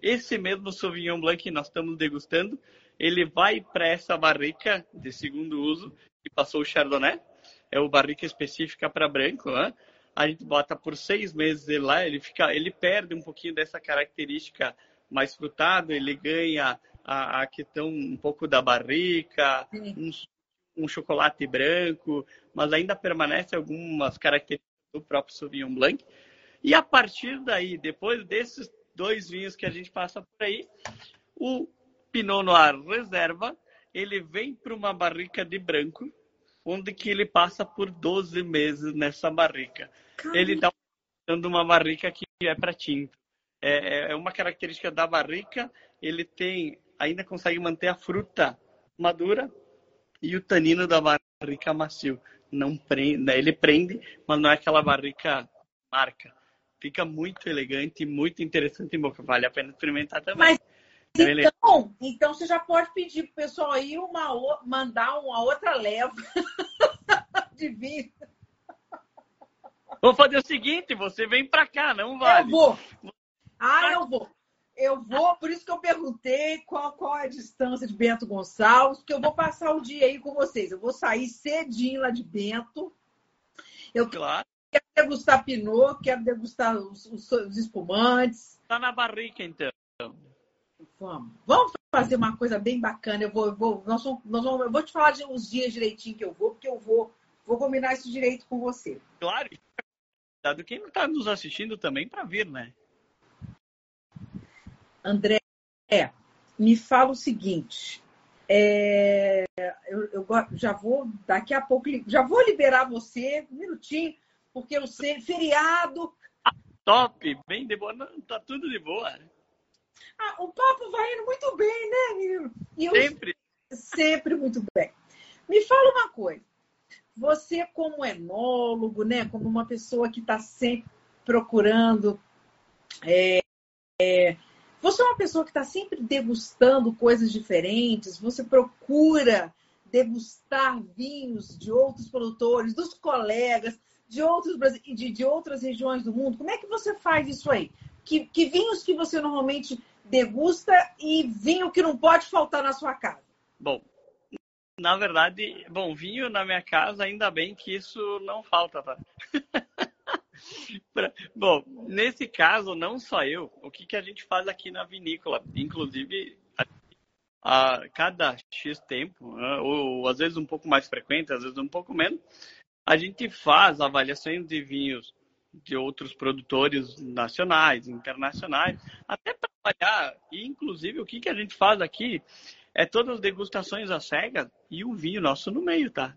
Esse mesmo Sauvignon Blanc que nós estamos degustando, ele vai para essa barrica de segundo uso que passou o Chardonnay, é o barrica específica para branco, né? A gente bota por seis meses ele lá, ele fica, ele perde um pouquinho dessa característica mais frutado, ele ganha a, a questão um pouco da barrica, um, um, chocolate branco, mas ainda permanece algumas características do próprio Sauvignon Blanc. E a partir daí, depois desses dois vinhos que a gente passa por aí, o Pinot Noir reserva, ele vem para uma barrica de branco, onde que ele passa por 12 meses nessa barrica. Caramba. Ele está dando uma barrica que é para tinta. É, é, é uma característica da barrica, ele tem, ainda consegue manter a fruta madura e o tanino da barrica macio. Não prende, né, ele prende, mas não é aquela barrica marca. Fica muito elegante, muito interessante em boca. Vale a pena experimentar também. Mas então, então você já pode pedir pro pessoal aí uma, mandar uma outra leva de vinho. Vou fazer o seguinte, você vem para cá, não vale. Eu vou. Ah, eu vou. Eu vou, por isso que eu perguntei qual, qual é a distância de Bento Gonçalves, porque eu vou passar o dia aí com vocês. Eu vou sair cedinho lá de Bento. Eu claro. quero degustar Pinot, quero degustar os, os, os espumantes. Tá na barrica, então. Vamos. Vamos fazer uma coisa bem bacana. Eu vou, eu vou, nós vamos, nós vamos, eu vou te falar de uns dias direitinho que eu vou, porque eu vou, vou combinar isso direito com você. Claro. Dado quem não está nos assistindo também para vir, né? André, me fala o seguinte. É, eu, eu, já vou, daqui a pouco, já vou liberar você, um minutinho, porque eu sei, feriado. Top, bem de boa, não, tá tudo de boa. Ah, o papo vai indo muito bem, né, menino? Eu, sempre. Sempre muito bem. Me fala uma coisa. Você, como enólogo, né, como uma pessoa que está sempre procurando é, é, você é uma pessoa que está sempre degustando coisas diferentes, você procura degustar vinhos de outros produtores, dos colegas, de, outros, de, de outras regiões do mundo. Como é que você faz isso aí? Que, que vinhos que você normalmente degusta e vinho que não pode faltar na sua casa? Bom, na verdade, bom, vinho na minha casa, ainda bem que isso não falta, tá? Bom, nesse caso, não só eu, o que, que a gente faz aqui na vinícola? Inclusive, a, cada X tempo, né, ou às vezes um pouco mais frequente, às vezes um pouco menos, a gente faz avaliações de vinhos de outros produtores nacionais, internacionais, até para avaliar. E, inclusive, o que, que a gente faz aqui é todas as degustações às cegas e o vinho nosso no meio, tá?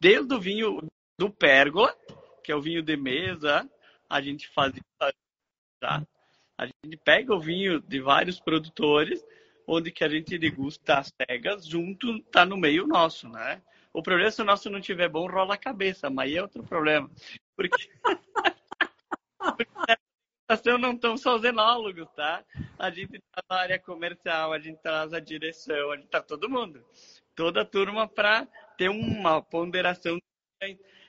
Desde o vinho do Pérgola, que é o vinho de mesa, a gente faz tá? A gente pega o vinho de vários produtores, onde que a gente degusta as cegas, junto tá no meio nosso, né? O problema é se o nosso não tiver bom, rola a cabeça, mas aí é outro problema. Porque, Porque não estão só os enólogos, tá? A gente tá na área comercial, a gente traz a direção, a gente tá todo mundo. Toda a turma para ter uma ponderação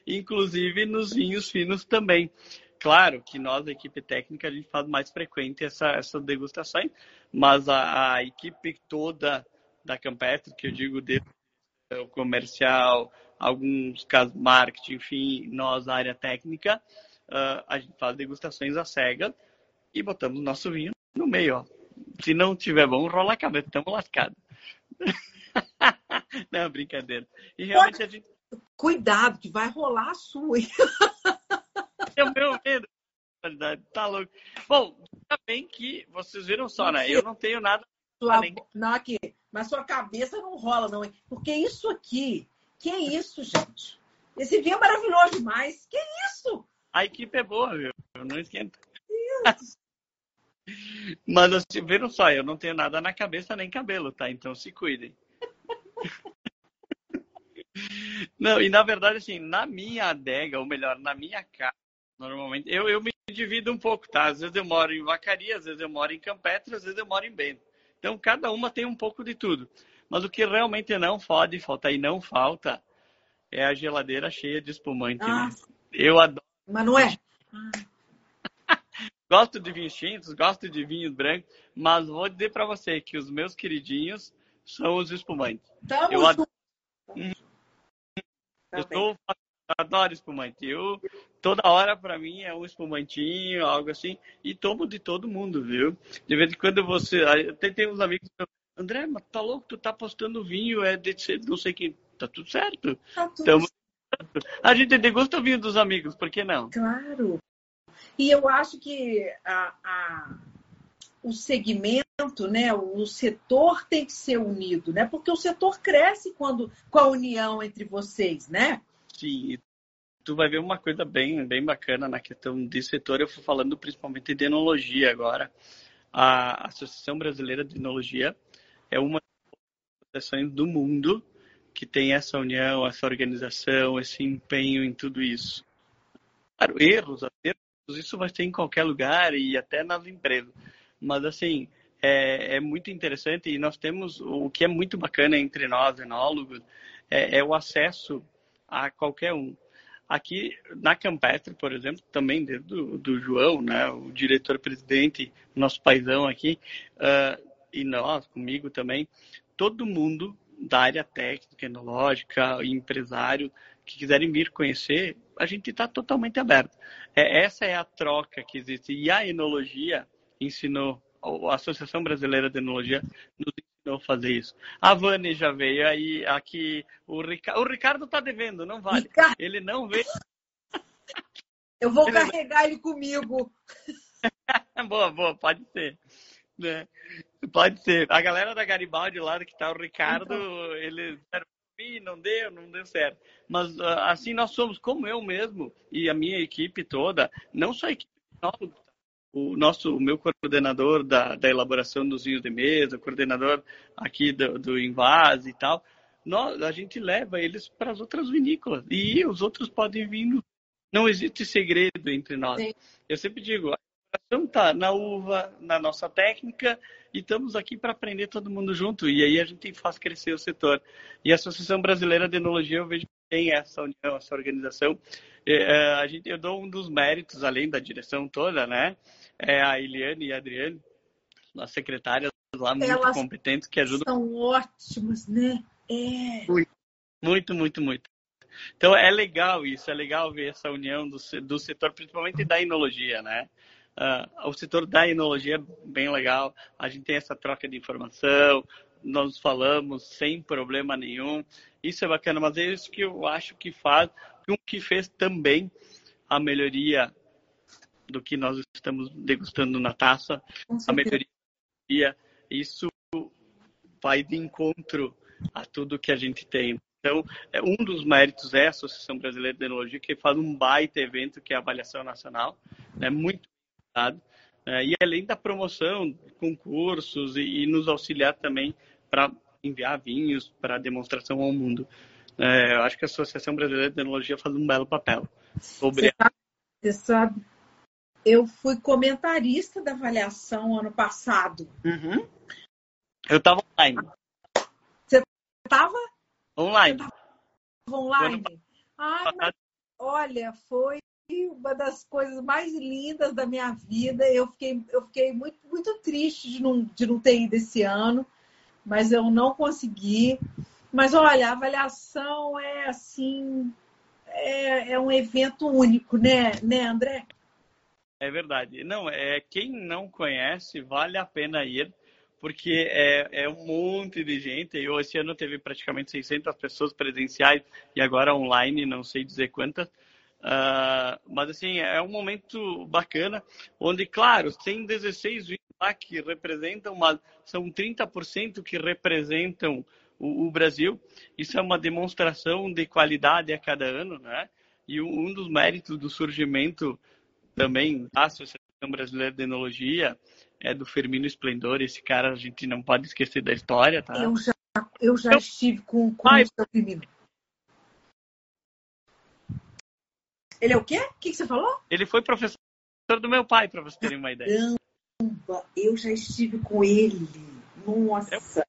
inclusive nos vinhos finos também. Claro que nós, a equipe técnica, a gente faz mais frequente essa, essa degustação, mas a, a equipe toda da Campestre, que eu digo desde o comercial, alguns casos marketing, enfim, nós, a área técnica, uh, a gente faz degustações a cega e botamos o nosso vinho no meio, ó. Se não tiver bom, rola a cabeça, estamos lascados. não, brincadeira. E realmente a gente Cuidado, que vai rolar a sua. É o meu medo. Tá louco. Bom, também que vocês viram só, né? Eu não tenho nada. Sua, não, aqui. Mas sua cabeça não rola, não. Porque isso aqui. Que é isso, gente? Esse vinho é maravilhoso demais. Que isso? A equipe é boa, viu? Não esquenta. Mas assim, viram só, eu não tenho nada na cabeça nem cabelo, tá? Então se cuidem. Não, e na verdade, assim, na minha adega, ou melhor, na minha casa, normalmente, eu, eu me divido um pouco, tá? Às vezes eu moro em Vacaria, às vezes eu moro em Campetre, às vezes eu moro em Bento. Então, cada uma tem um pouco de tudo. Mas o que realmente não pode faltar e não falta é a geladeira cheia de espumante. Ah, né? Eu adoro. Mas não é? gosto de vinhos tintos, gosto de vinhos brancos, mas vou dizer para você que os meus queridinhos são os espumantes. Tamo eu adoro. Tá eu tô, adoro espumante. Eu, toda hora para mim é um espumantinho, algo assim, e tomo de todo mundo, viu? De vez em quando você. Até tem uns amigos que André, mas tá louco, tu tá postando vinho, é de não sei quem. Tá tudo certo. Tá tudo Tamo... certo. A gente degusta o vinho dos amigos, por que não? Claro. E eu acho que a, a, o segmento, né, o setor tem que ser unido, né? Porque o setor cresce quando com a união entre vocês, né? Sim, tu vai ver uma coisa bem, bem bacana na questão de setor. Eu fui falando principalmente de enologia agora. A Associação Brasileira de Enologia é uma das associações do mundo que tem essa união, essa organização, esse empenho em tudo isso. Claro, erros, erros isso vai ter em qualquer lugar e até nas empresas. Mas, assim, é, é, muito interessante e nós temos o que é muito bacana entre nós, enólogos, é, é o acesso a qualquer um. Aqui na Campestre, por exemplo, também do, do João, né, o diretor-presidente, nosso paizão aqui, uh, e nós, comigo também, todo mundo da área técnica, enológica, empresário, que quiserem vir conhecer, a gente está totalmente aberto. É, essa é a troca que existe. E a enologia ensinou, a Associação Brasileira de Enologia nos ensinou a fazer isso. A Vani já veio aí, aqui, o, Rica... o Ricardo está devendo, não vale. Ricardo. Ele não veio. Eu vou ele carregar não... ele comigo. boa, boa, pode ser. Né? Pode ser. A galera da Garibaldi lá, que tá o Ricardo, então... ele não deu, não deu certo. Mas ah, assim nós somos, como eu mesmo e a minha equipe toda, não só a equipe o nosso, o meu coordenador da, da elaboração dos vinhos de mesa, o coordenador aqui do, do Invase e tal, nós, a gente leva eles para as outras vinícolas e os outros podem vir. No... Não existe segredo entre nós. Sim. Eu sempre digo, elaboração está na uva, na nossa técnica, e estamos aqui para aprender todo mundo junto. E aí a gente faz crescer o setor. E a Associação Brasileira de Enologia, eu vejo que tem essa união, essa organização. É, a gente, eu dou um dos méritos, além da direção toda, né? É a Eliane e a Adriane, nossas secretárias lá muito Elas competentes que ajudam. São ótimas, né? É. Muito, muito, muito. muito. Então é legal isso, é legal ver essa união do, do setor, principalmente da enologia, né? Uh, o setor da enologia é bem legal. A gente tem essa troca de informação, nós falamos sem problema nenhum. Isso é bacana, mas é isso que eu acho que faz, o que fez também a melhoria do que nós estamos degustando na taça, a melhoria. Isso vai de encontro a tudo que a gente tem. Então, é, um dos méritos é a Associação Brasileira de Enologia, que faz um baita evento, que é a Avaliação Nacional, né, muito é, e além da promoção, concursos e, e nos auxiliar também para enviar vinhos para demonstração ao mundo. É, eu acho que a Associação Brasileira de Enologia faz um belo papel. Sobre... Você, sabe, eu fui comentarista da avaliação ano passado. Uhum. Eu estava online. Você estava? Online. online. Ai, mas, olha, foi uma das coisas mais lindas da minha vida. Eu fiquei, eu fiquei muito, muito triste de não, de não ter ido esse ano, mas eu não consegui. Mas olha, a avaliação é assim, é, é um evento único, né, né, André? É verdade. Não, é quem não conhece, vale a pena ir, porque é, é um monte de gente. Eu esse ano teve praticamente 600 pessoas presenciais e agora online, não sei dizer quantas. Uh, mas assim, é um momento bacana, onde, claro, tem 16 vídeos lá que representam, mas são 30% que representam o, o, Brasil. Isso é uma demonstração de qualidade a cada ano, né? E um dos méritos do surgimento também da Associação Brasileira de Enologia é do Firmino Esplendor. Esse cara a gente não pode esquecer da história, tá? Eu já, eu já estive com, com o Firmino. Ele é o quê? O que, você falou? Ele foi professor do meu pai, para você terem uma ideia. Caramba, eu já estive com ele. Nossa.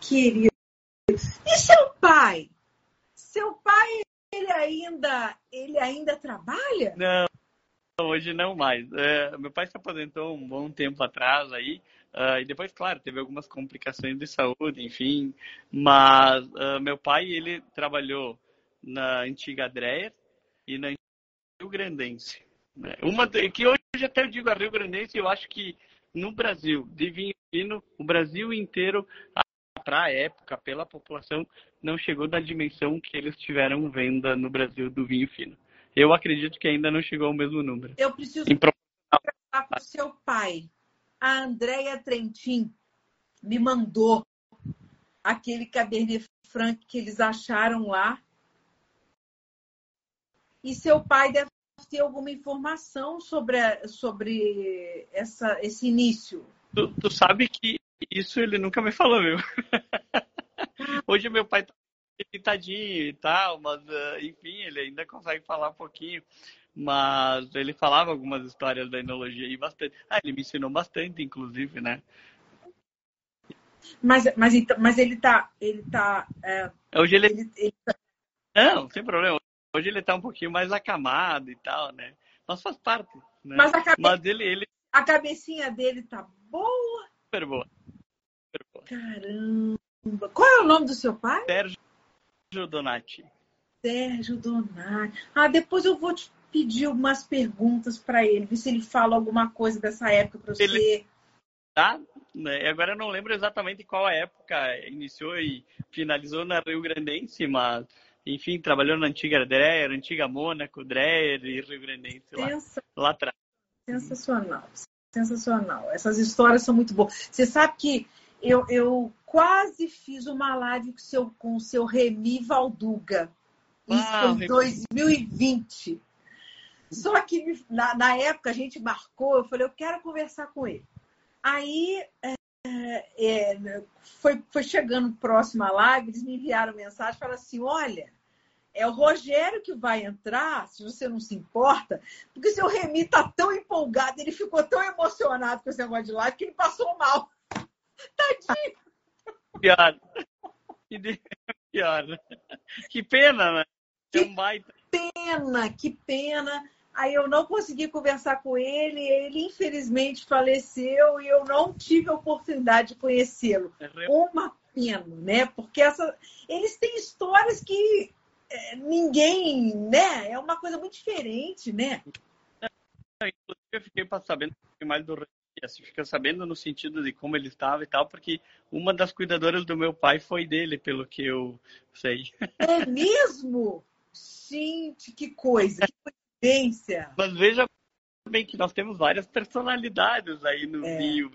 querido. E seu pai? Seu pai, ele ainda, ele ainda trabalha? Não, hoje não mais. É, meu pai se aposentou um bom tempo atrás aí. Uh, e depois, claro, teve algumas complicações de saúde, enfim. Mas uh, meu pai, ele trabalhou na antiga Dreyer e na Rio Grandense. Né? Uma que hoje até eu digo a Rio Grandense, eu acho que no Brasil, de vinho fino, o Brasil inteiro, para a época, pela população, não chegou na dimensão que eles tiveram venda no Brasil do vinho fino. Eu acredito que ainda não chegou ao mesmo número. Eu preciso conversar com seu pai a Andréia Trentin me mandou aquele Cabernet Franc que eles acharam lá. E seu pai deve ter alguma informação sobre, sobre essa, esse início. Tu, tu sabe que isso ele nunca me falou, viu? Hoje meu pai tá limitadinho e tal, mas uh, enfim, ele ainda consegue falar um pouquinho mas ele falava algumas histórias da enologia e bastante. Ah, ele me ensinou bastante, inclusive, né? Mas, mas, então, mas ele tá. Ele tá é... Hoje ele... ele, ele tá... Não, sem problema. Hoje ele tá um pouquinho mais acamado e tal, né? Mas faz parte. Né? Mas, a, cabe... mas ele, ele... a cabecinha dele tá boa? Super boa. Super boa. Caramba. Qual é o nome do seu pai? Sérgio Donati. Sérgio Donati. Ah, depois eu vou te pedir umas perguntas para ele, ver se ele fala alguma coisa dessa época para você. Ele... Tá, né? Agora eu não lembro exatamente qual época iniciou e finalizou na Rio Grandense, mas enfim, trabalhou na antiga Dreyer, antiga Mônaco, Dreyer e Rio Grandense lá, lá atrás. Sensacional, sensacional. Essas histórias são muito boas. Você sabe que eu, eu quase fiz uma live com o seu, com o seu Remy Valduga. Isso ah, em 2020. Só que na, na, época a gente marcou, eu falei, eu quero conversar com ele. Aí é, é, foi, foi chegando próximo à live, eles me enviaram mensagem falaram assim: olha, é o Rogério que vai entrar, se você não se importa, porque o seu Remy tá tão empolgado, ele ficou tão emocionado com esse negócio de live que ele passou mal. Tadinho! Pior. Pior. Que pena, né? Que é um baita. pena, que pena. Aí eu não consegui conversar com ele, ele infelizmente faleceu e eu não tive a oportunidade de conhecê-lo. É Uma pena, né? Porque essa, eles têm histórias que é, ninguém, né? É uma coisa muito diferente, né? Inclusive, eu fiquei sabendo mais do assim, fica sabendo no sentido de como ele estava e tal, porque uma das cuidadoras do meu pai foi dele, pelo que eu sei. É mesmo? Gente, que coisa, que coincidência. Mas veja bem que nós temos várias personalidades aí no é. Rio.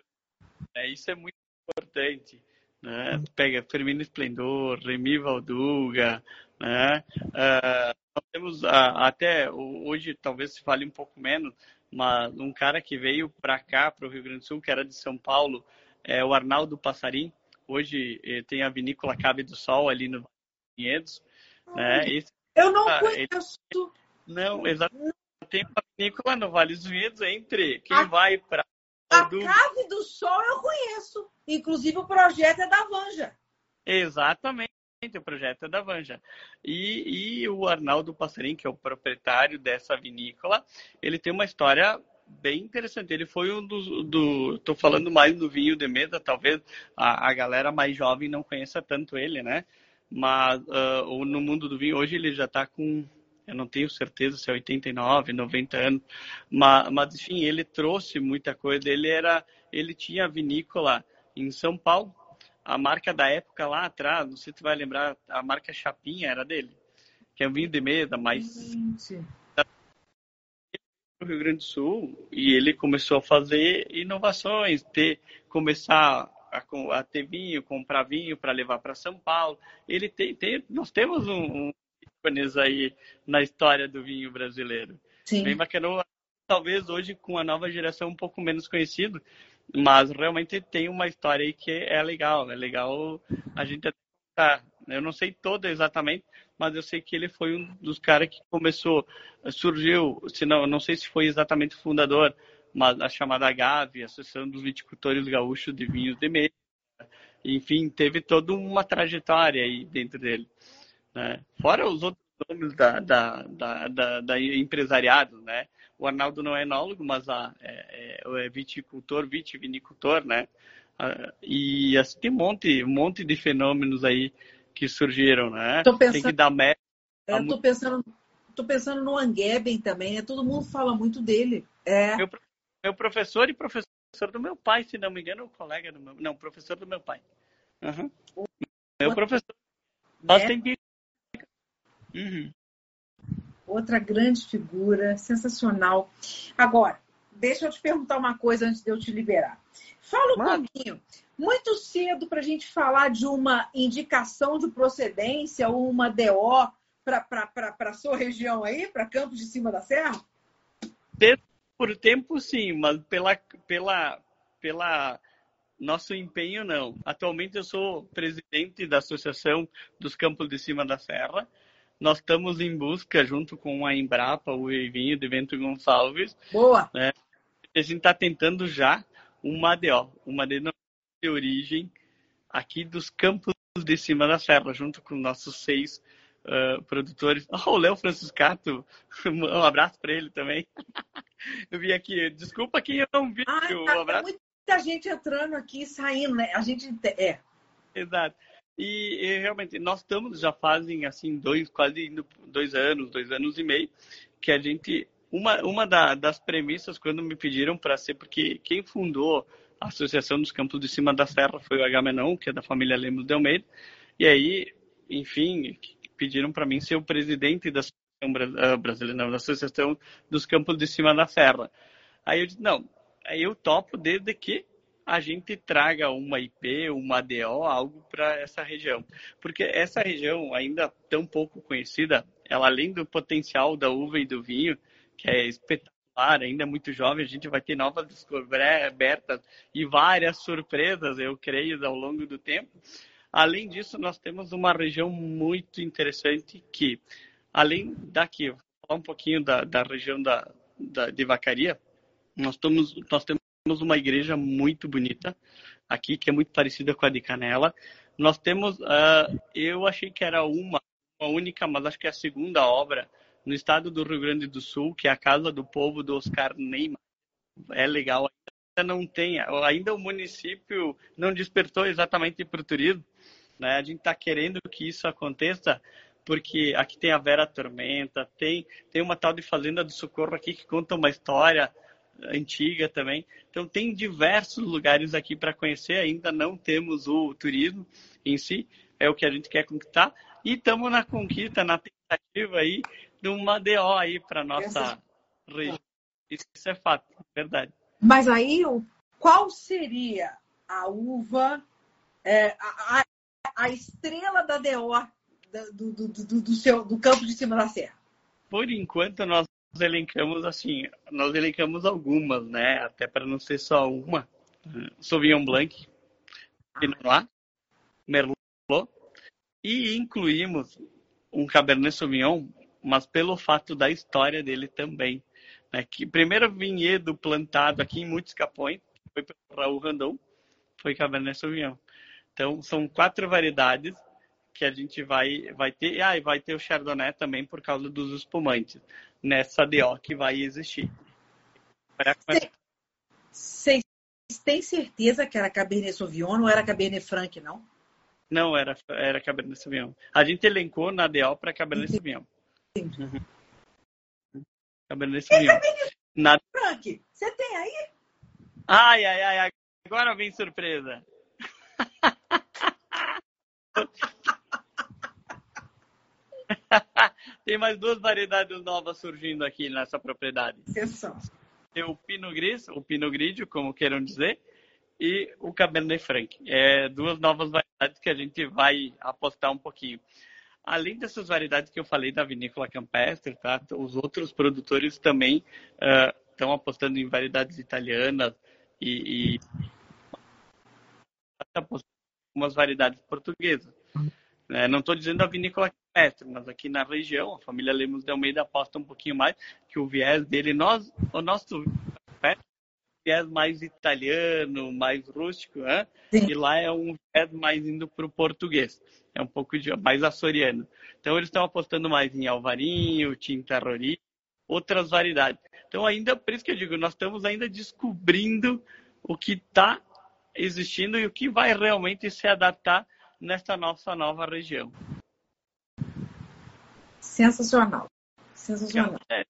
Né? Isso é muito importante. Né? Pega Firmino Esplendor, Remy Valduga, né? Uh, nós temos uh, até hoje talvez se fale um pouco menos, mas um cara que veio para cá, para o Rio Grande do Sul, que era de São Paulo, é o Arnaldo Passarim. Hoje eh, tem a vinícola Cabe do Sol ali no Vinhedos. Né? Esse, eu não conheço. Ele, não, exatamente. Tem uma vinícola no Vale dos Vinhedos entre quem a, vai para. A do... Cave do Sol eu conheço. Inclusive o projeto é da Vanja. Exatamente, o projeto é da Vanja. E, e o Arnaldo Passarim, que é o proprietário dessa vinícola, ele tem uma história bem interessante. Ele foi um dos. Do, tô falando mais do vinho de mesa, talvez a, a galera mais jovem não conheça tanto ele, né? Mas uh, no mundo do vinho, hoje ele já está com eu não tenho certeza se é 89, 90 anos, mas, mas enfim, ele trouxe muita coisa. Ele era, ele tinha vinícola em São Paulo, a marca da época lá atrás, não sei se tu vai lembrar, a marca Chapinha era dele, que é um vinho de mesa, mas no Rio Grande do Sul e ele começou a fazer inovações, ter começar a, a ter vinho, comprar vinho para levar para São Paulo. Ele tem, tem, nós temos um, um ícones aí na história do vinho brasileiro. Sim. Bem bacana. Talvez hoje com a nova geração um pouco menos conhecido, mas realmente tem uma história aí que é legal. É legal a gente tá. Eu não sei toda exatamente, mas eu sei que ele foi um dos caras que começou, surgiu, se não, não sei se foi exatamente o fundador, mas a chamada GAVE, Associação dos Viticultores Gaúchos de Vinhos de Mesa, enfim, teve toda uma trajetória aí dentro dele. Né? Fora os outros nomes da, da, da, da, da empresariado, né? O Arnaldo não é enólogo, mas a, é, é, é viticultor, vitivinicultor, né? Ah, e assim, tem um monte, um monte de fenômenos aí que surgiram, né? Tô pensando, tem que dar mérito. Eu tô pensando, tô pensando no Angeben também, né? todo mundo fala muito dele. É. Meu, meu professor e professor do meu pai, se não me engano, o colega do meu. Não, professor do meu pai. Uhum. Meu professor. Nós é. tem que. Uhum. Outra grande figura, sensacional. Agora, deixa eu te perguntar uma coisa antes de eu te liberar. Fala um Mano. pouquinho. Muito cedo para a gente falar de uma indicação de procedência ou uma DO para a sua região aí, para Campos de Cima da Serra? Por tempo, sim, mas pela, pela, pela nosso empenho, não. Atualmente eu sou presidente da Associação dos Campos de Cima da Serra. Nós estamos em busca, junto com a Embrapa, o Evinho de Vento Gonçalves. Boa! Né? A gente está tentando já uma ADO, uma denominação de origem aqui dos Campos de Cima da Serra, junto com nossos seis uh, produtores. Oh, o Léo Franciscato, um abraço para ele também. Eu vi aqui, desculpa quem eu não vi. Ai, um tá, abraço. muita gente entrando aqui e saindo, né? A gente é. Exato. E, e, realmente nós estamos já fazem assim dois quase dois anos, dois anos e meio que a gente uma uma da, das premissas quando me pediram para ser porque quem fundou a Associação dos Campos de Cima da Serra foi o Agamenon, que é da família Lemos de Almeida. E aí, enfim, pediram para mim ser o presidente da ah, brasileira, da Associação dos Campos de Cima da Serra. Aí eu disse, não, aí eu topo desde que a gente traga uma IP, uma ADO, algo para essa região. Porque essa região, ainda tão pouco conhecida, ela além do potencial da uva e do vinho, que é espetacular, ainda é muito jovem, a gente vai ter novas descobertas e várias surpresas, eu creio, ao longo do tempo. Além disso, nós temos uma região muito interessante que Além daqui, vou falar um pouquinho da, da região da, da, de Vacaria, nós, nós temos uma igreja muito bonita aqui, que é muito parecida com a de Canela. Nós temos, uh, eu achei que era uma, uma única, mas acho que é a segunda obra no estado do Rio Grande do Sul, que é a Casa do Povo do Oscar Neymar. É legal. Ainda não tem, ainda o município não despertou exatamente para o turismo. Né? A gente está querendo que isso aconteça porque aqui tem a Vera Tormenta, tem, tem uma tal de Fazenda do Socorro aqui que conta uma história antiga também. Então tem diversos lugares aqui para conhecer, ainda não temos o turismo em si, é o que a gente quer conquistar. E estamos na conquista, na tentativa aí de uma DO aí para nossa região. Isso é fato, verdade. Mas aí, qual seria a uva, é, a, a, estrela da DO do, do, do, do, seu, do campo de cima da serra? Por enquanto, nós elencamos assim, nós elencamos algumas, né? Até para não ser só uma. Sauvignon Blanc, Pinot Noir, Merlot e incluímos um Cabernet Sauvignon, mas pelo fato da história dele também. Né? Que primeiro vinhedo plantado aqui em muitos capões foi pelo Raul Randon, foi Cabernet Sauvignon. Então, são quatro variedades que a gente vai, vai ter. Ah, e vai ter o Chardonnay também por causa dos espumantes nessa DO que vai existir. Vocês têm certeza que era Cabernet Sauvignon ou era Cabernet Franc, não? Não, era, era Cabernet Sauvignon. A gente elencou na DO para Cabernet Sauvignon. Sim. Uhum. Cabernet Sauvignon. Cabernet na... Franc, você tem aí? Ai, ai, ai, agora vem surpresa. Tem mais duas variedades novas surgindo aqui nessa propriedade. Exceção. Tem o Pinot Gris, o Pinot Grigio, como queiram dizer, e o Cabernet Franc. É duas novas variedades que a gente vai apostar um pouquinho. Além dessas variedades que eu falei da vinícola campestre, tá? os outros produtores também uh, estão apostando em variedades italianas e, e apostando em algumas variedades portuguesas. É, não estou dizendo a vinícola mestre, mas aqui na região, a família Lemos de Almeida aposta um pouquinho mais que o viés dele, nós, o nosso viés mais italiano, mais rústico, né? e lá é um viés mais indo para o português, é um pouco de, mais açoriano. Então eles estão apostando mais em alvarinho, tinta rori, outras variedades. Então ainda, por isso que eu digo, nós estamos ainda descobrindo o que está existindo e o que vai realmente se adaptar nesta nossa nova região. Sensacional. Sensacional. É,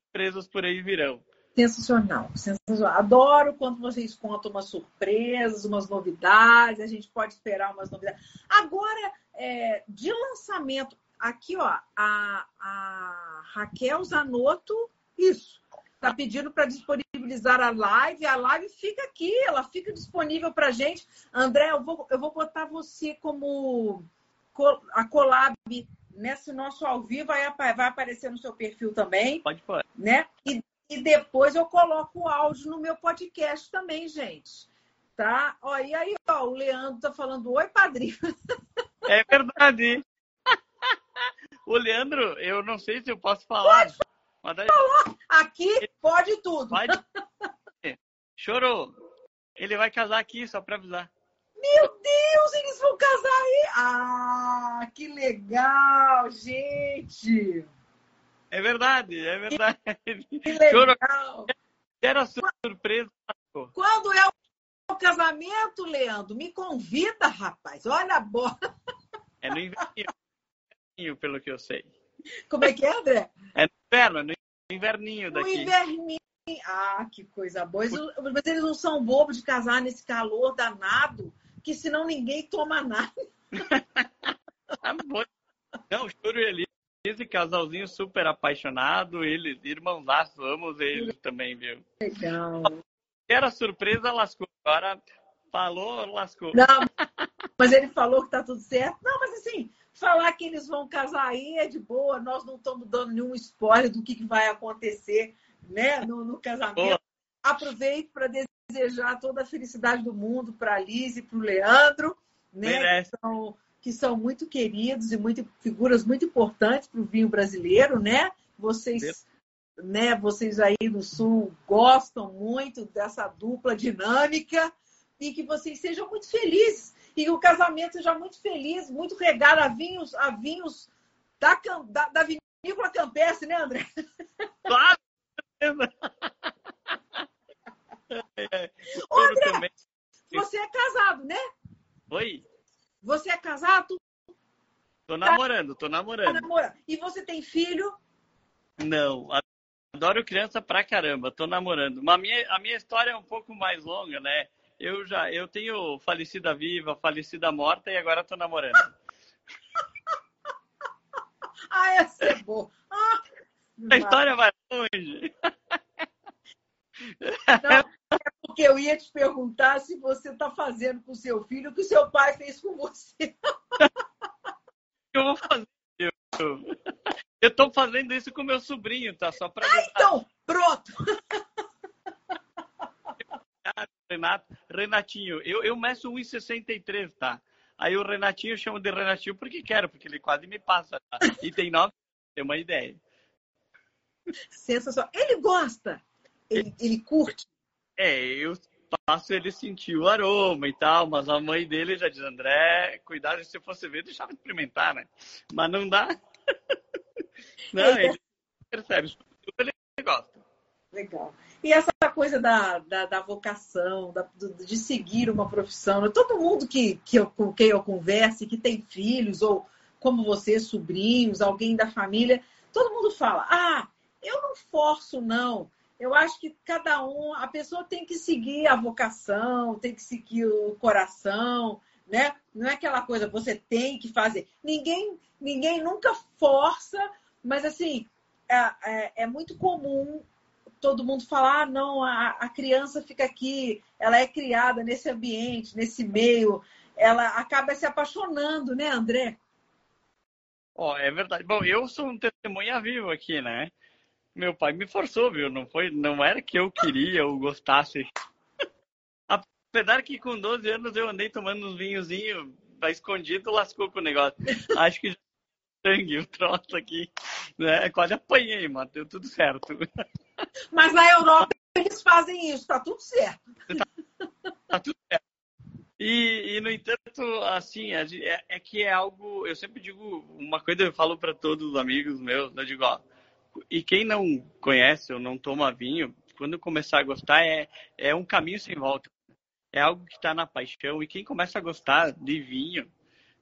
surpresas por aí virão. Sensacional, sensacional. Adoro quando vocês contam umas surpresas, umas novidades. A gente pode esperar umas novidades. Agora, é, de lançamento, aqui, ó, a, a Raquel Zanotto, isso, está pedindo para disponibilizar a live. A live fica aqui, ela fica disponível para gente. André, eu vou, eu vou botar você como a collab nesse nosso ao vivo, vai, vai aparecer no seu perfil também. Pode pôr. Né? E, e depois eu coloco o áudio no meu podcast também, gente. Tá? Ó, e aí, ó, o Leandro tá falando, oi, padrinho. É verdade. o Leandro, eu não sei se eu posso falar. Pode mas falar. Aqui pode tudo. Pode... Chorou. Ele vai casar aqui, só para avisar. Meu Deus, eles vão casar aí! Ah, que legal, gente! É verdade, é verdade. Que legal! Era surpresa. Quando é o casamento, Leandro? Me convida, rapaz. Olha a bola. É no inverninho, pelo que eu sei. Como é que é, André? É no inverno, no inverninho daqui. No inverninho. Ah, que coisa boa. Mas eles não são bobos de casar nesse calor danado, que senão ninguém toma nada. não, Júlio e Elise, casalzinho super apaixonado, eles, irmãozaço, amo eles também, viu? Legal. Era surpresa, lascou. Agora falou, lascou. Não, mas ele falou que tá tudo certo. Não, mas assim, falar que eles vão casar aí é de boa, nós não estamos dando nenhum spoiler do que, que vai acontecer né, no, no casamento. Boa. Aproveito para desejar toda a felicidade do mundo para a Liz e para o Leandro, né, que são, que são, muito queridos e muito, figuras muito importantes para o vinho brasileiro, né? Vocês, né, vocês aí no Sul gostam muito dessa dupla dinâmica e que vocês sejam muito felizes e que o casamento seja muito feliz, muito regado a vinhos, a vinhos da, da, da vinícola campestre, né, André? Claro! Ô, André, você é casado, né? Oi? Você é casado? Tô namorando, tô namorando. Tá namorando. E você tem filho? Não, adoro criança pra caramba, tô namorando. Mas a minha, a minha história é um pouco mais longa, né? Eu já, eu tenho falecida viva, falecida morta e agora tô namorando. ah, essa é boa. Ah, a história vai longe. Não, é porque eu ia te perguntar se você está fazendo com seu filho o que seu pai fez com você. Eu vou fazer. Eu estou fazendo isso com meu sobrinho, tá? Só para. Ah, então, pronto. Renato, Renatinho, eu, eu meço 1,63, tá? Aí o Renatinho eu chamo de Renatinho porque quero, porque ele quase me passa. Tá? E tem nove, tem uma ideia. Sensacional. Ele gosta? Ele, ele curte? É, eu faço ele sentir o aroma e tal, mas a mãe dele já diz, André, cuidado, se fosse ver, deixava de experimentar, né? Mas não dá. não, ele percebe, ele gosta. Legal. E essa coisa da, da, da vocação, da, de seguir uma profissão, né? todo mundo que, que eu, com quem eu converse, que tem filhos, ou como você, sobrinhos, alguém da família, todo mundo fala, ah, eu não forço, não. Eu acho que cada um, a pessoa tem que seguir a vocação, tem que seguir o coração, né? Não é aquela coisa você tem que fazer. Ninguém, ninguém nunca força, mas assim é, é, é muito comum todo mundo falar, ah, não, a, a criança fica aqui, ela é criada nesse ambiente, nesse meio, ela acaba se apaixonando, né, André? Ó, oh, é verdade. Bom, eu sou um testemunha vivo aqui, né? Meu pai me forçou, viu? Não foi, não era que eu queria ou gostasse. Apesar que com 12 anos eu andei tomando uns vinhozinhos escondido, lascou com o negócio. Acho que já sangue o troço aqui. Né? Quase apanhei, mano. Deu tudo certo. Mas na Europa eles fazem isso, tá tudo certo. Tá, tá tudo certo. E, e, no entanto, assim, é, é, que é algo. Eu sempre digo uma coisa, eu falo para todos os amigos meus, eu digo, ó, e quem não conhece ou não toma vinho, quando começar a gostar, é, é um caminho sem volta. É algo que está na paixão. E quem começa a gostar de vinho,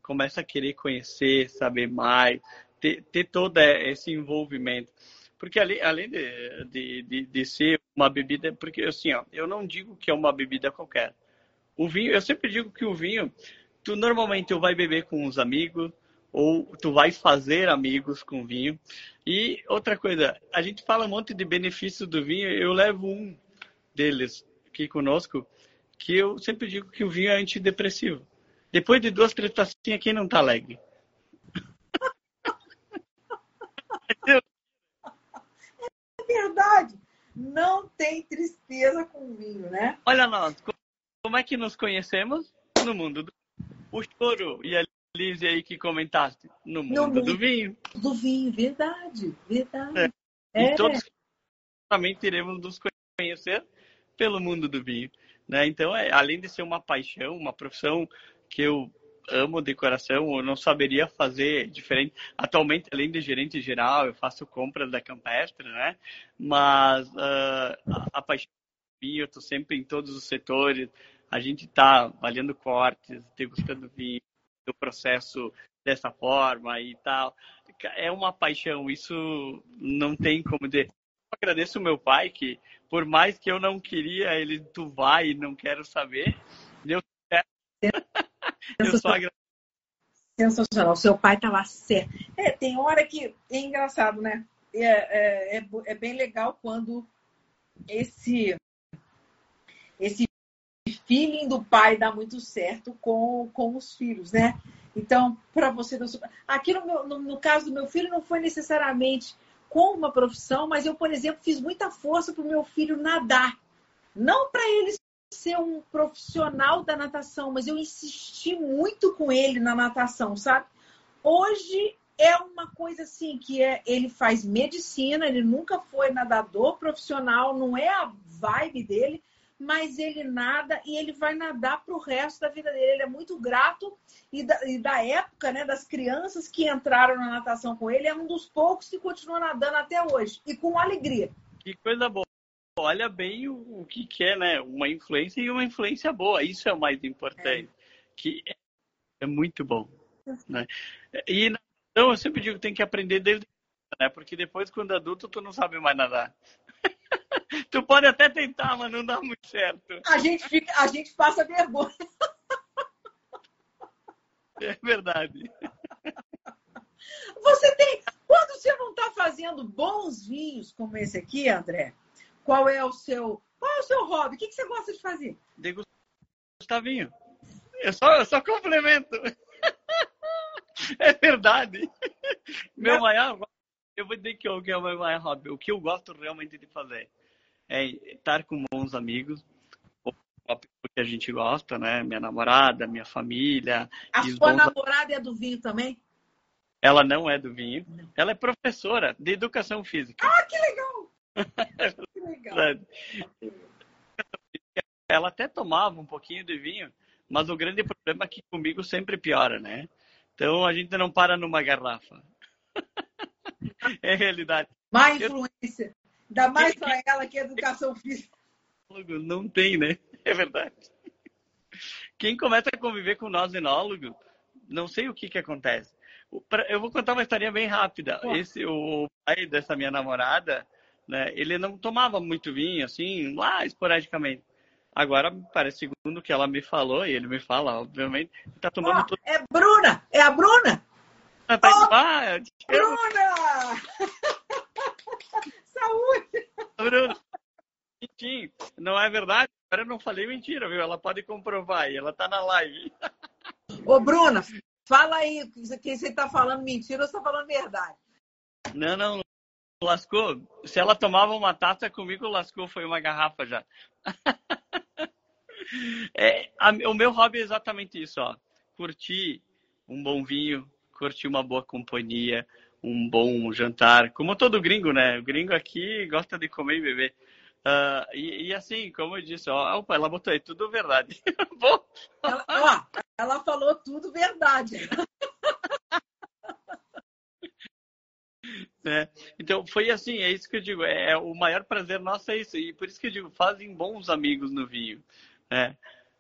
começa a querer conhecer, saber mais, ter, ter todo esse envolvimento. Porque além, além de, de, de, de, ser uma bebida, porque assim, ó, eu não digo que é uma bebida qualquer. O vinho, eu sempre digo que o vinho, tu normalmente tu vai beber com os amigos, ou tu vai fazer amigos com vinho. E outra coisa, a gente fala um monte de benefícios do vinho, eu levo um deles aqui conosco, que eu sempre digo que o vinho é antidepressivo. Depois de duas, três tacinhas, quem não tá alegre? é verdade. Não tem tristeza com vinho, né? Olha nós, como é que nos conhecemos? No mundo do o choro e a Lise aí que comentaste, no mundo, no mundo do vinho. Do vinho, verdade, verdade. É. É. E todos também teremos nos conhecer pelo mundo do vinho. Né? Então, é, além de ser uma paixão, uma profissão que eu amo de coração, eu não saberia fazer diferente. Atualmente, além de gerente geral, eu faço compras da Campestre, né? Mas uh, a, a paixão vinho, eu estou sempre em todos os setores. A gente está valendo cortes, degustando vinho, o processo dessa forma e tal. É uma paixão, isso não tem como dizer. Eu agradeço o meu pai que, por mais que eu não queria, ele, tu vai não quero saber, deu certo. eu só agradeço. Sensacional, seu pai estava certo. É, tem hora que é engraçado, né? É, é, é, é bem legal quando esse esse feeling do pai dá muito certo com, com os filhos, né? Então, para você. Aqui no, meu, no, no, caso do meu filho, não foi necessariamente com uma profissão, mas eu, por exemplo, fiz muita força para o meu filho nadar. Não para ele ser um profissional da natação, mas eu insisti muito com ele na natação, sabe? Hoje é uma coisa assim que é, ele faz medicina, ele nunca foi nadador profissional, não é a vibe dele, mas ele nada e ele vai nadar para o resto da vida dele. Ele é muito grato e da, e da, época, né, das crianças que entraram na natação com ele, é um dos poucos que continua nadando até hoje e com alegria. Que coisa boa. Olha bem o, o que, é, né? Uma influência e uma influência boa. Isso é o mais importante. É. Que é, é, muito bom. Né? E então eu sempre digo que tem que aprender desde né? Porque depois, quando adulto, tu não sabe mais nadar. tu pode até tentar, mas não dá muito certo. A gente, fica, a gente passa vergonha. É verdade. Você tem. Quando você não está fazendo bons vinhos como esse aqui, André, qual é o seu. Qual é o seu hobby? O que, que você gosta de fazer? Degustar vinho. Eu só, eu só complemento. É verdade. Meu maior eu vou dizer que o que é o meu maior hobby. O que eu gosto realmente de fazer é estar com bons amigos, pessoa que a gente gosta, né? Minha namorada, minha família. A sua namorada é do vinho também? Ela não é do vinho. Não. Ela é professora de educação física. Ah, que legal! que legal. Ela até tomava um pouquinho de vinho, mas o grande problema é que comigo sempre piora, né? Então a gente não para numa garrafa. é realidade. Má influência. Ainda mais para ela que é educação física. Não tem, né? É verdade. Quem começa a conviver com nós enólogos, não sei o que que acontece. Eu vou contar uma historinha bem rápida. Esse, o pai dessa minha namorada, né, ele não tomava muito vinho, assim, lá esporadicamente. Agora, parece, segundo que ela me falou, e ele me fala, obviamente, tá tomando oh, tudo. É Bruna! É a Bruna? Tá oh, ah, Bruna! Saúde! Bruna! Não é verdade? Agora eu não falei mentira, viu? Ela pode comprovar e ela tá na live. Ô, Bruna, fala aí que você tá falando mentira ou você tá falando verdade. Não, não, lascou. Se ela tomava uma taça comigo, lascou, foi uma garrafa já. é, a, o meu hobby é exatamente isso, ó. Curtir um bom vinho, curtir uma boa companhia, um bom jantar, como todo gringo, né? O gringo aqui gosta de comer e beber. Uh, e, e, assim, como eu disse, ó, opa, ela botou aí tudo verdade. Bom. Ela, ó, ela falou tudo verdade. É, então, foi assim, é isso que eu digo, é, é, o maior prazer nosso é isso, e por isso que eu digo, fazem bons amigos no vinho. Né?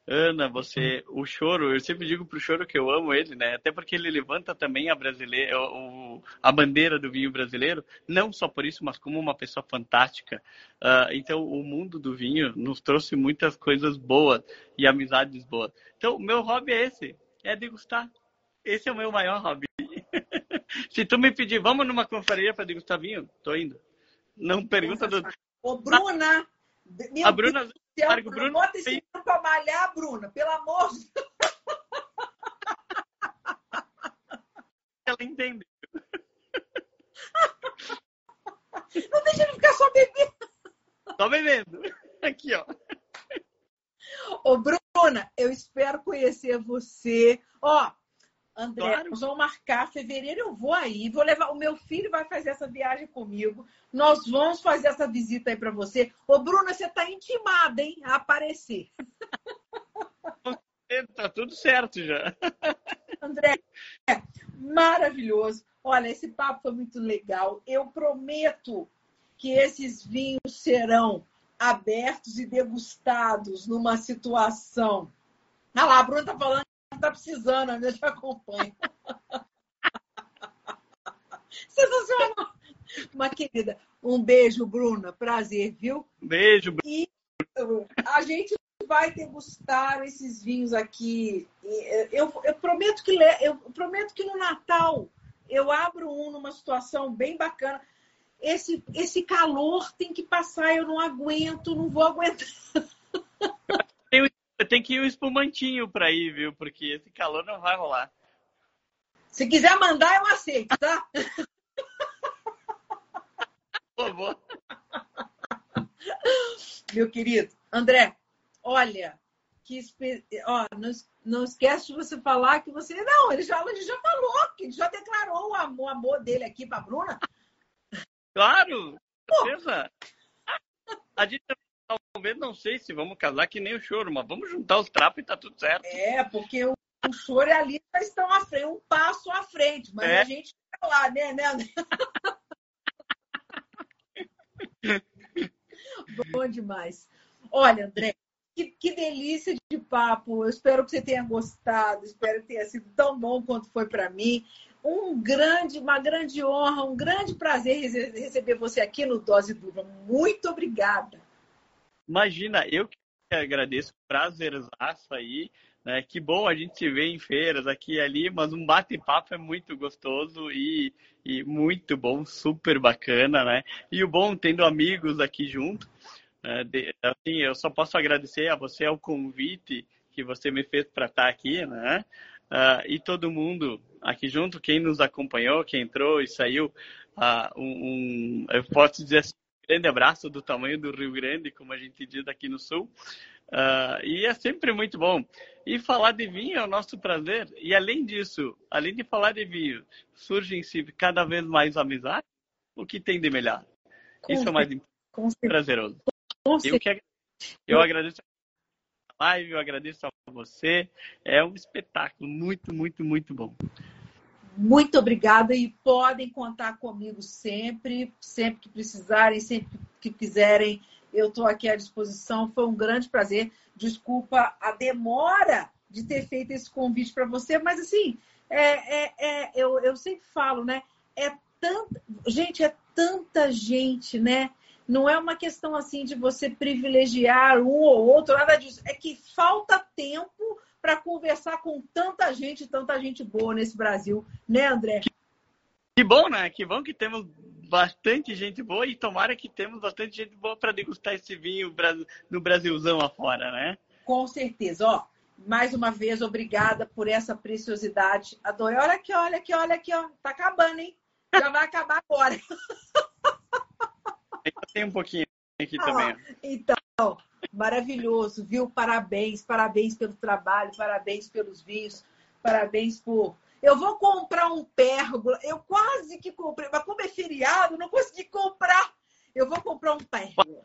Ana, você, o choro, eu sempre digo pro choro que eu amo ele, né? Até porque ele levanta também a brasileira, o, a bandeira do vinho brasileiro, não só por isso, mas como uma pessoa fantástica. Uh, então, o mundo do vinho nos trouxe muitas coisas boas e amizades boas. Então, o meu hobby é esse, é degustar. Esse é o meu maior hobby. Se tu me pedir, vamos numa confraria para degustar vinho, tô indo. Não pergunta do. Ô, Bruna! a Bruna. Deus céu, Marco, Bruna, bota esse tem... pra malhar, Bruna, pelo amor de Deus. Ela entendeu. Não deixa ele ficar só bebendo. Só bebendo. Aqui, ó. Ô, Bruna, eu espero conhecer você. Ó, André, claro. nós vamos marcar fevereiro, eu vou aí, vou levar. O meu filho vai fazer essa viagem comigo. Nós vamos fazer essa visita aí para você. Ô, Bruna, você está intimada, hein? A aparecer. Tá tudo certo já. André, maravilhoso. Olha, esse papo foi muito legal. Eu prometo que esses vinhos serão abertos e degustados numa situação. Ah lá, a Bruna tá falando tá precisando, a minha te acompanha. Sensacional! Uma querida, um beijo, Bruna. Prazer, viu? Beijo, Bruna. E a gente vai degustar esses vinhos aqui. Eu, eu, prometo que eu prometo que no Natal eu abro um numa situação bem bacana. Esse, esse calor tem que passar, eu não aguento, não vou aguentar. Tem que ir um espumantinho para ir, viu? Porque esse calor não vai rolar. Se quiser mandar, eu aceito, tá? Por favor. Meu querido, André, olha, que ó, não, não esquece de você falar que você. Não, ele já, ele já falou, que ele já declarou o amor, o amor dele aqui para Bruna. Claro, certeza. A gente talvez não sei se vamos casar que nem o choro, mas vamos juntar os trapos e tá tudo certo. É, porque o, o choro e a Lisa estão à frente, um passo à frente, mas é. a gente tá lá, né, né? Bom demais. Olha, André, que, que, delícia de papo. Eu espero que você tenha gostado, espero que tenha sido tão bom quanto foi para mim. Um grande, uma grande honra, um grande prazer receber você aqui no Dose Dupla. Muito obrigada. Imagina, eu que agradeço, prazerzaço aí. Né? Que bom a gente se ver em feiras aqui e ali, mas um bate-papo é muito gostoso e, e muito bom, super bacana, né? E o bom tendo amigos aqui junto. Né? De, assim, eu só posso agradecer a você o convite que você me fez para estar aqui, né? Uh, e todo mundo aqui junto, quem nos acompanhou, quem entrou e saiu, uh, um, um, eu posso dizer assim, grande abraço do tamanho do Rio Grande, como a gente diz aqui no Sul. Uh, e é sempre muito bom. E falar de vinho é o nosso prazer. E além disso, além de falar de vinho, surge em si cada vez mais amizade. O que tem de melhor? Com Isso é mais prazeroso. Eu, que, eu agradeço a live, eu agradeço a você. É um espetáculo muito, muito, muito bom. Muito obrigada e podem contar comigo sempre, sempre que precisarem, sempre que quiserem. Eu estou aqui à disposição. Foi um grande prazer. Desculpa a demora de ter feito esse convite para você, mas assim, é, é, é, eu, eu sempre falo, né? É tanta, gente, é tanta gente, né? Não é uma questão assim de você privilegiar um ou outro, nada disso. É que falta tempo para conversar com tanta gente, tanta gente boa nesse Brasil, né, André? Que bom, né? Que bom que temos bastante gente boa e tomara que temos bastante gente boa para degustar esse vinho no Brasilzão afora, né? Com certeza. Ó, mais uma vez, obrigada por essa preciosidade. Adorei. Olha aqui, olha aqui, olha aqui, ó. Tá acabando, hein? Já vai acabar agora. Tem um pouquinho aqui ah, também. Então, maravilhoso, viu? Parabéns, parabéns pelo trabalho, parabéns pelos vinhos, parabéns por. Eu vou comprar um pérgola. Eu quase que comprei, mas como é feriado, não consegui comprar. Eu vou comprar um pérgola.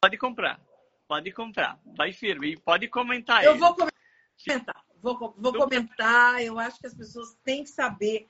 pode comprar. Pode comprar. Vai firme. E pode comentar. Eu ele. vou comentar. Vou, vou comentar. Eu acho que as pessoas têm que saber.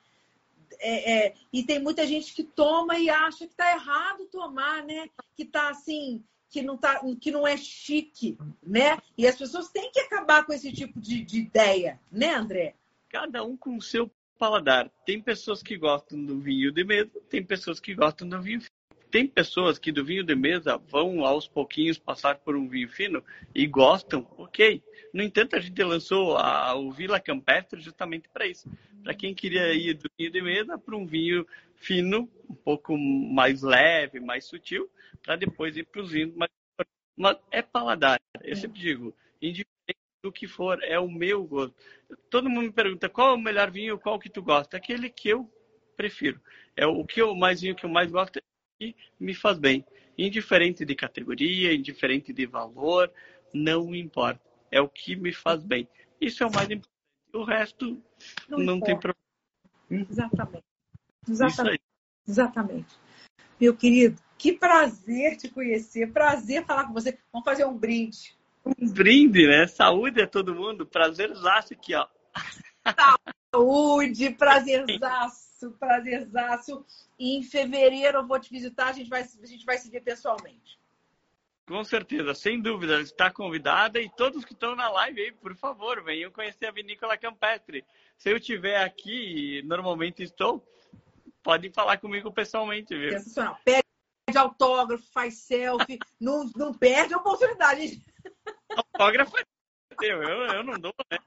É, é, e tem muita gente que toma e acha que está errado tomar, né? Que está assim, que não, tá, que não é chique, né? E as pessoas têm que acabar com esse tipo de, de ideia, né, André? Cada um com o seu paladar. Tem pessoas que gostam do vinho de mesa, tem pessoas que gostam do vinho. Tem pessoas que do vinho de mesa vão aos pouquinhos passar por um vinho fino e gostam, ok. No entanto, a gente lançou a, o Vila Campestre justamente para isso. Para quem queria ir do vinho de mesa para um vinho fino, um pouco mais leve, mais sutil, para depois ir para os vinhos mais. Mas é paladar. Eu sempre digo, indiferente do que for, é o meu gosto. Todo mundo me pergunta qual é o melhor vinho, qual que tu gosta. Aquele que eu prefiro. É o que eu mais vinho que eu mais gosto e me faz bem. Indiferente de categoria, indiferente de valor, não importa. É o que me faz bem. Isso é o mais importante. O resto não, não tem problema. Exatamente. Exatamente. Exatamente. Meu querido, que prazer te conhecer. Prazer falar com você. Vamos fazer um brinde. Um brinde, né? Saúde a todo mundo. Prazerzaço aqui, ó. Saúde, prazerzaço, prazerzaço. E em fevereiro eu vou te visitar, a gente vai, a gente vai se ver pessoalmente. Com certeza, sem dúvida, está convidada e todos que estão na live aí, por favor, venham conhecer a Vinícola Campestre. Se eu estiver aqui, normalmente estou, podem falar comigo pessoalmente, viu? Sensacional. Pede autógrafo, faz selfie, não, não perde a oportunidade. Autógrafo é eu, eu não dou, né?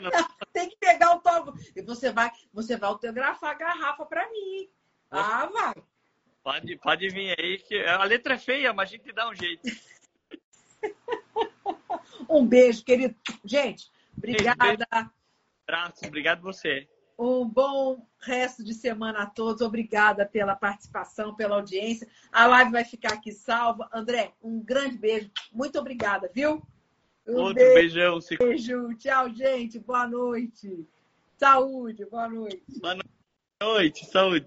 Não. Tem que pegar autógrafo. E você vai, você vai autografar a garrafa para mim. Ah, vai. Pode, pode vir aí, que a letra é feia, mas a gente dá um jeito. um beijo, querido. Gente, obrigada. Beijo. Abraço, obrigado você. Um bom resto de semana a todos. Obrigada pela participação, pela audiência. A live vai ficar aqui salva. André, um grande beijo. Muito obrigada, viu? Um Outro beijo. beijão. Beijo. Tchau, gente. Boa noite. Saúde. Boa noite. Boa noite. Saúde.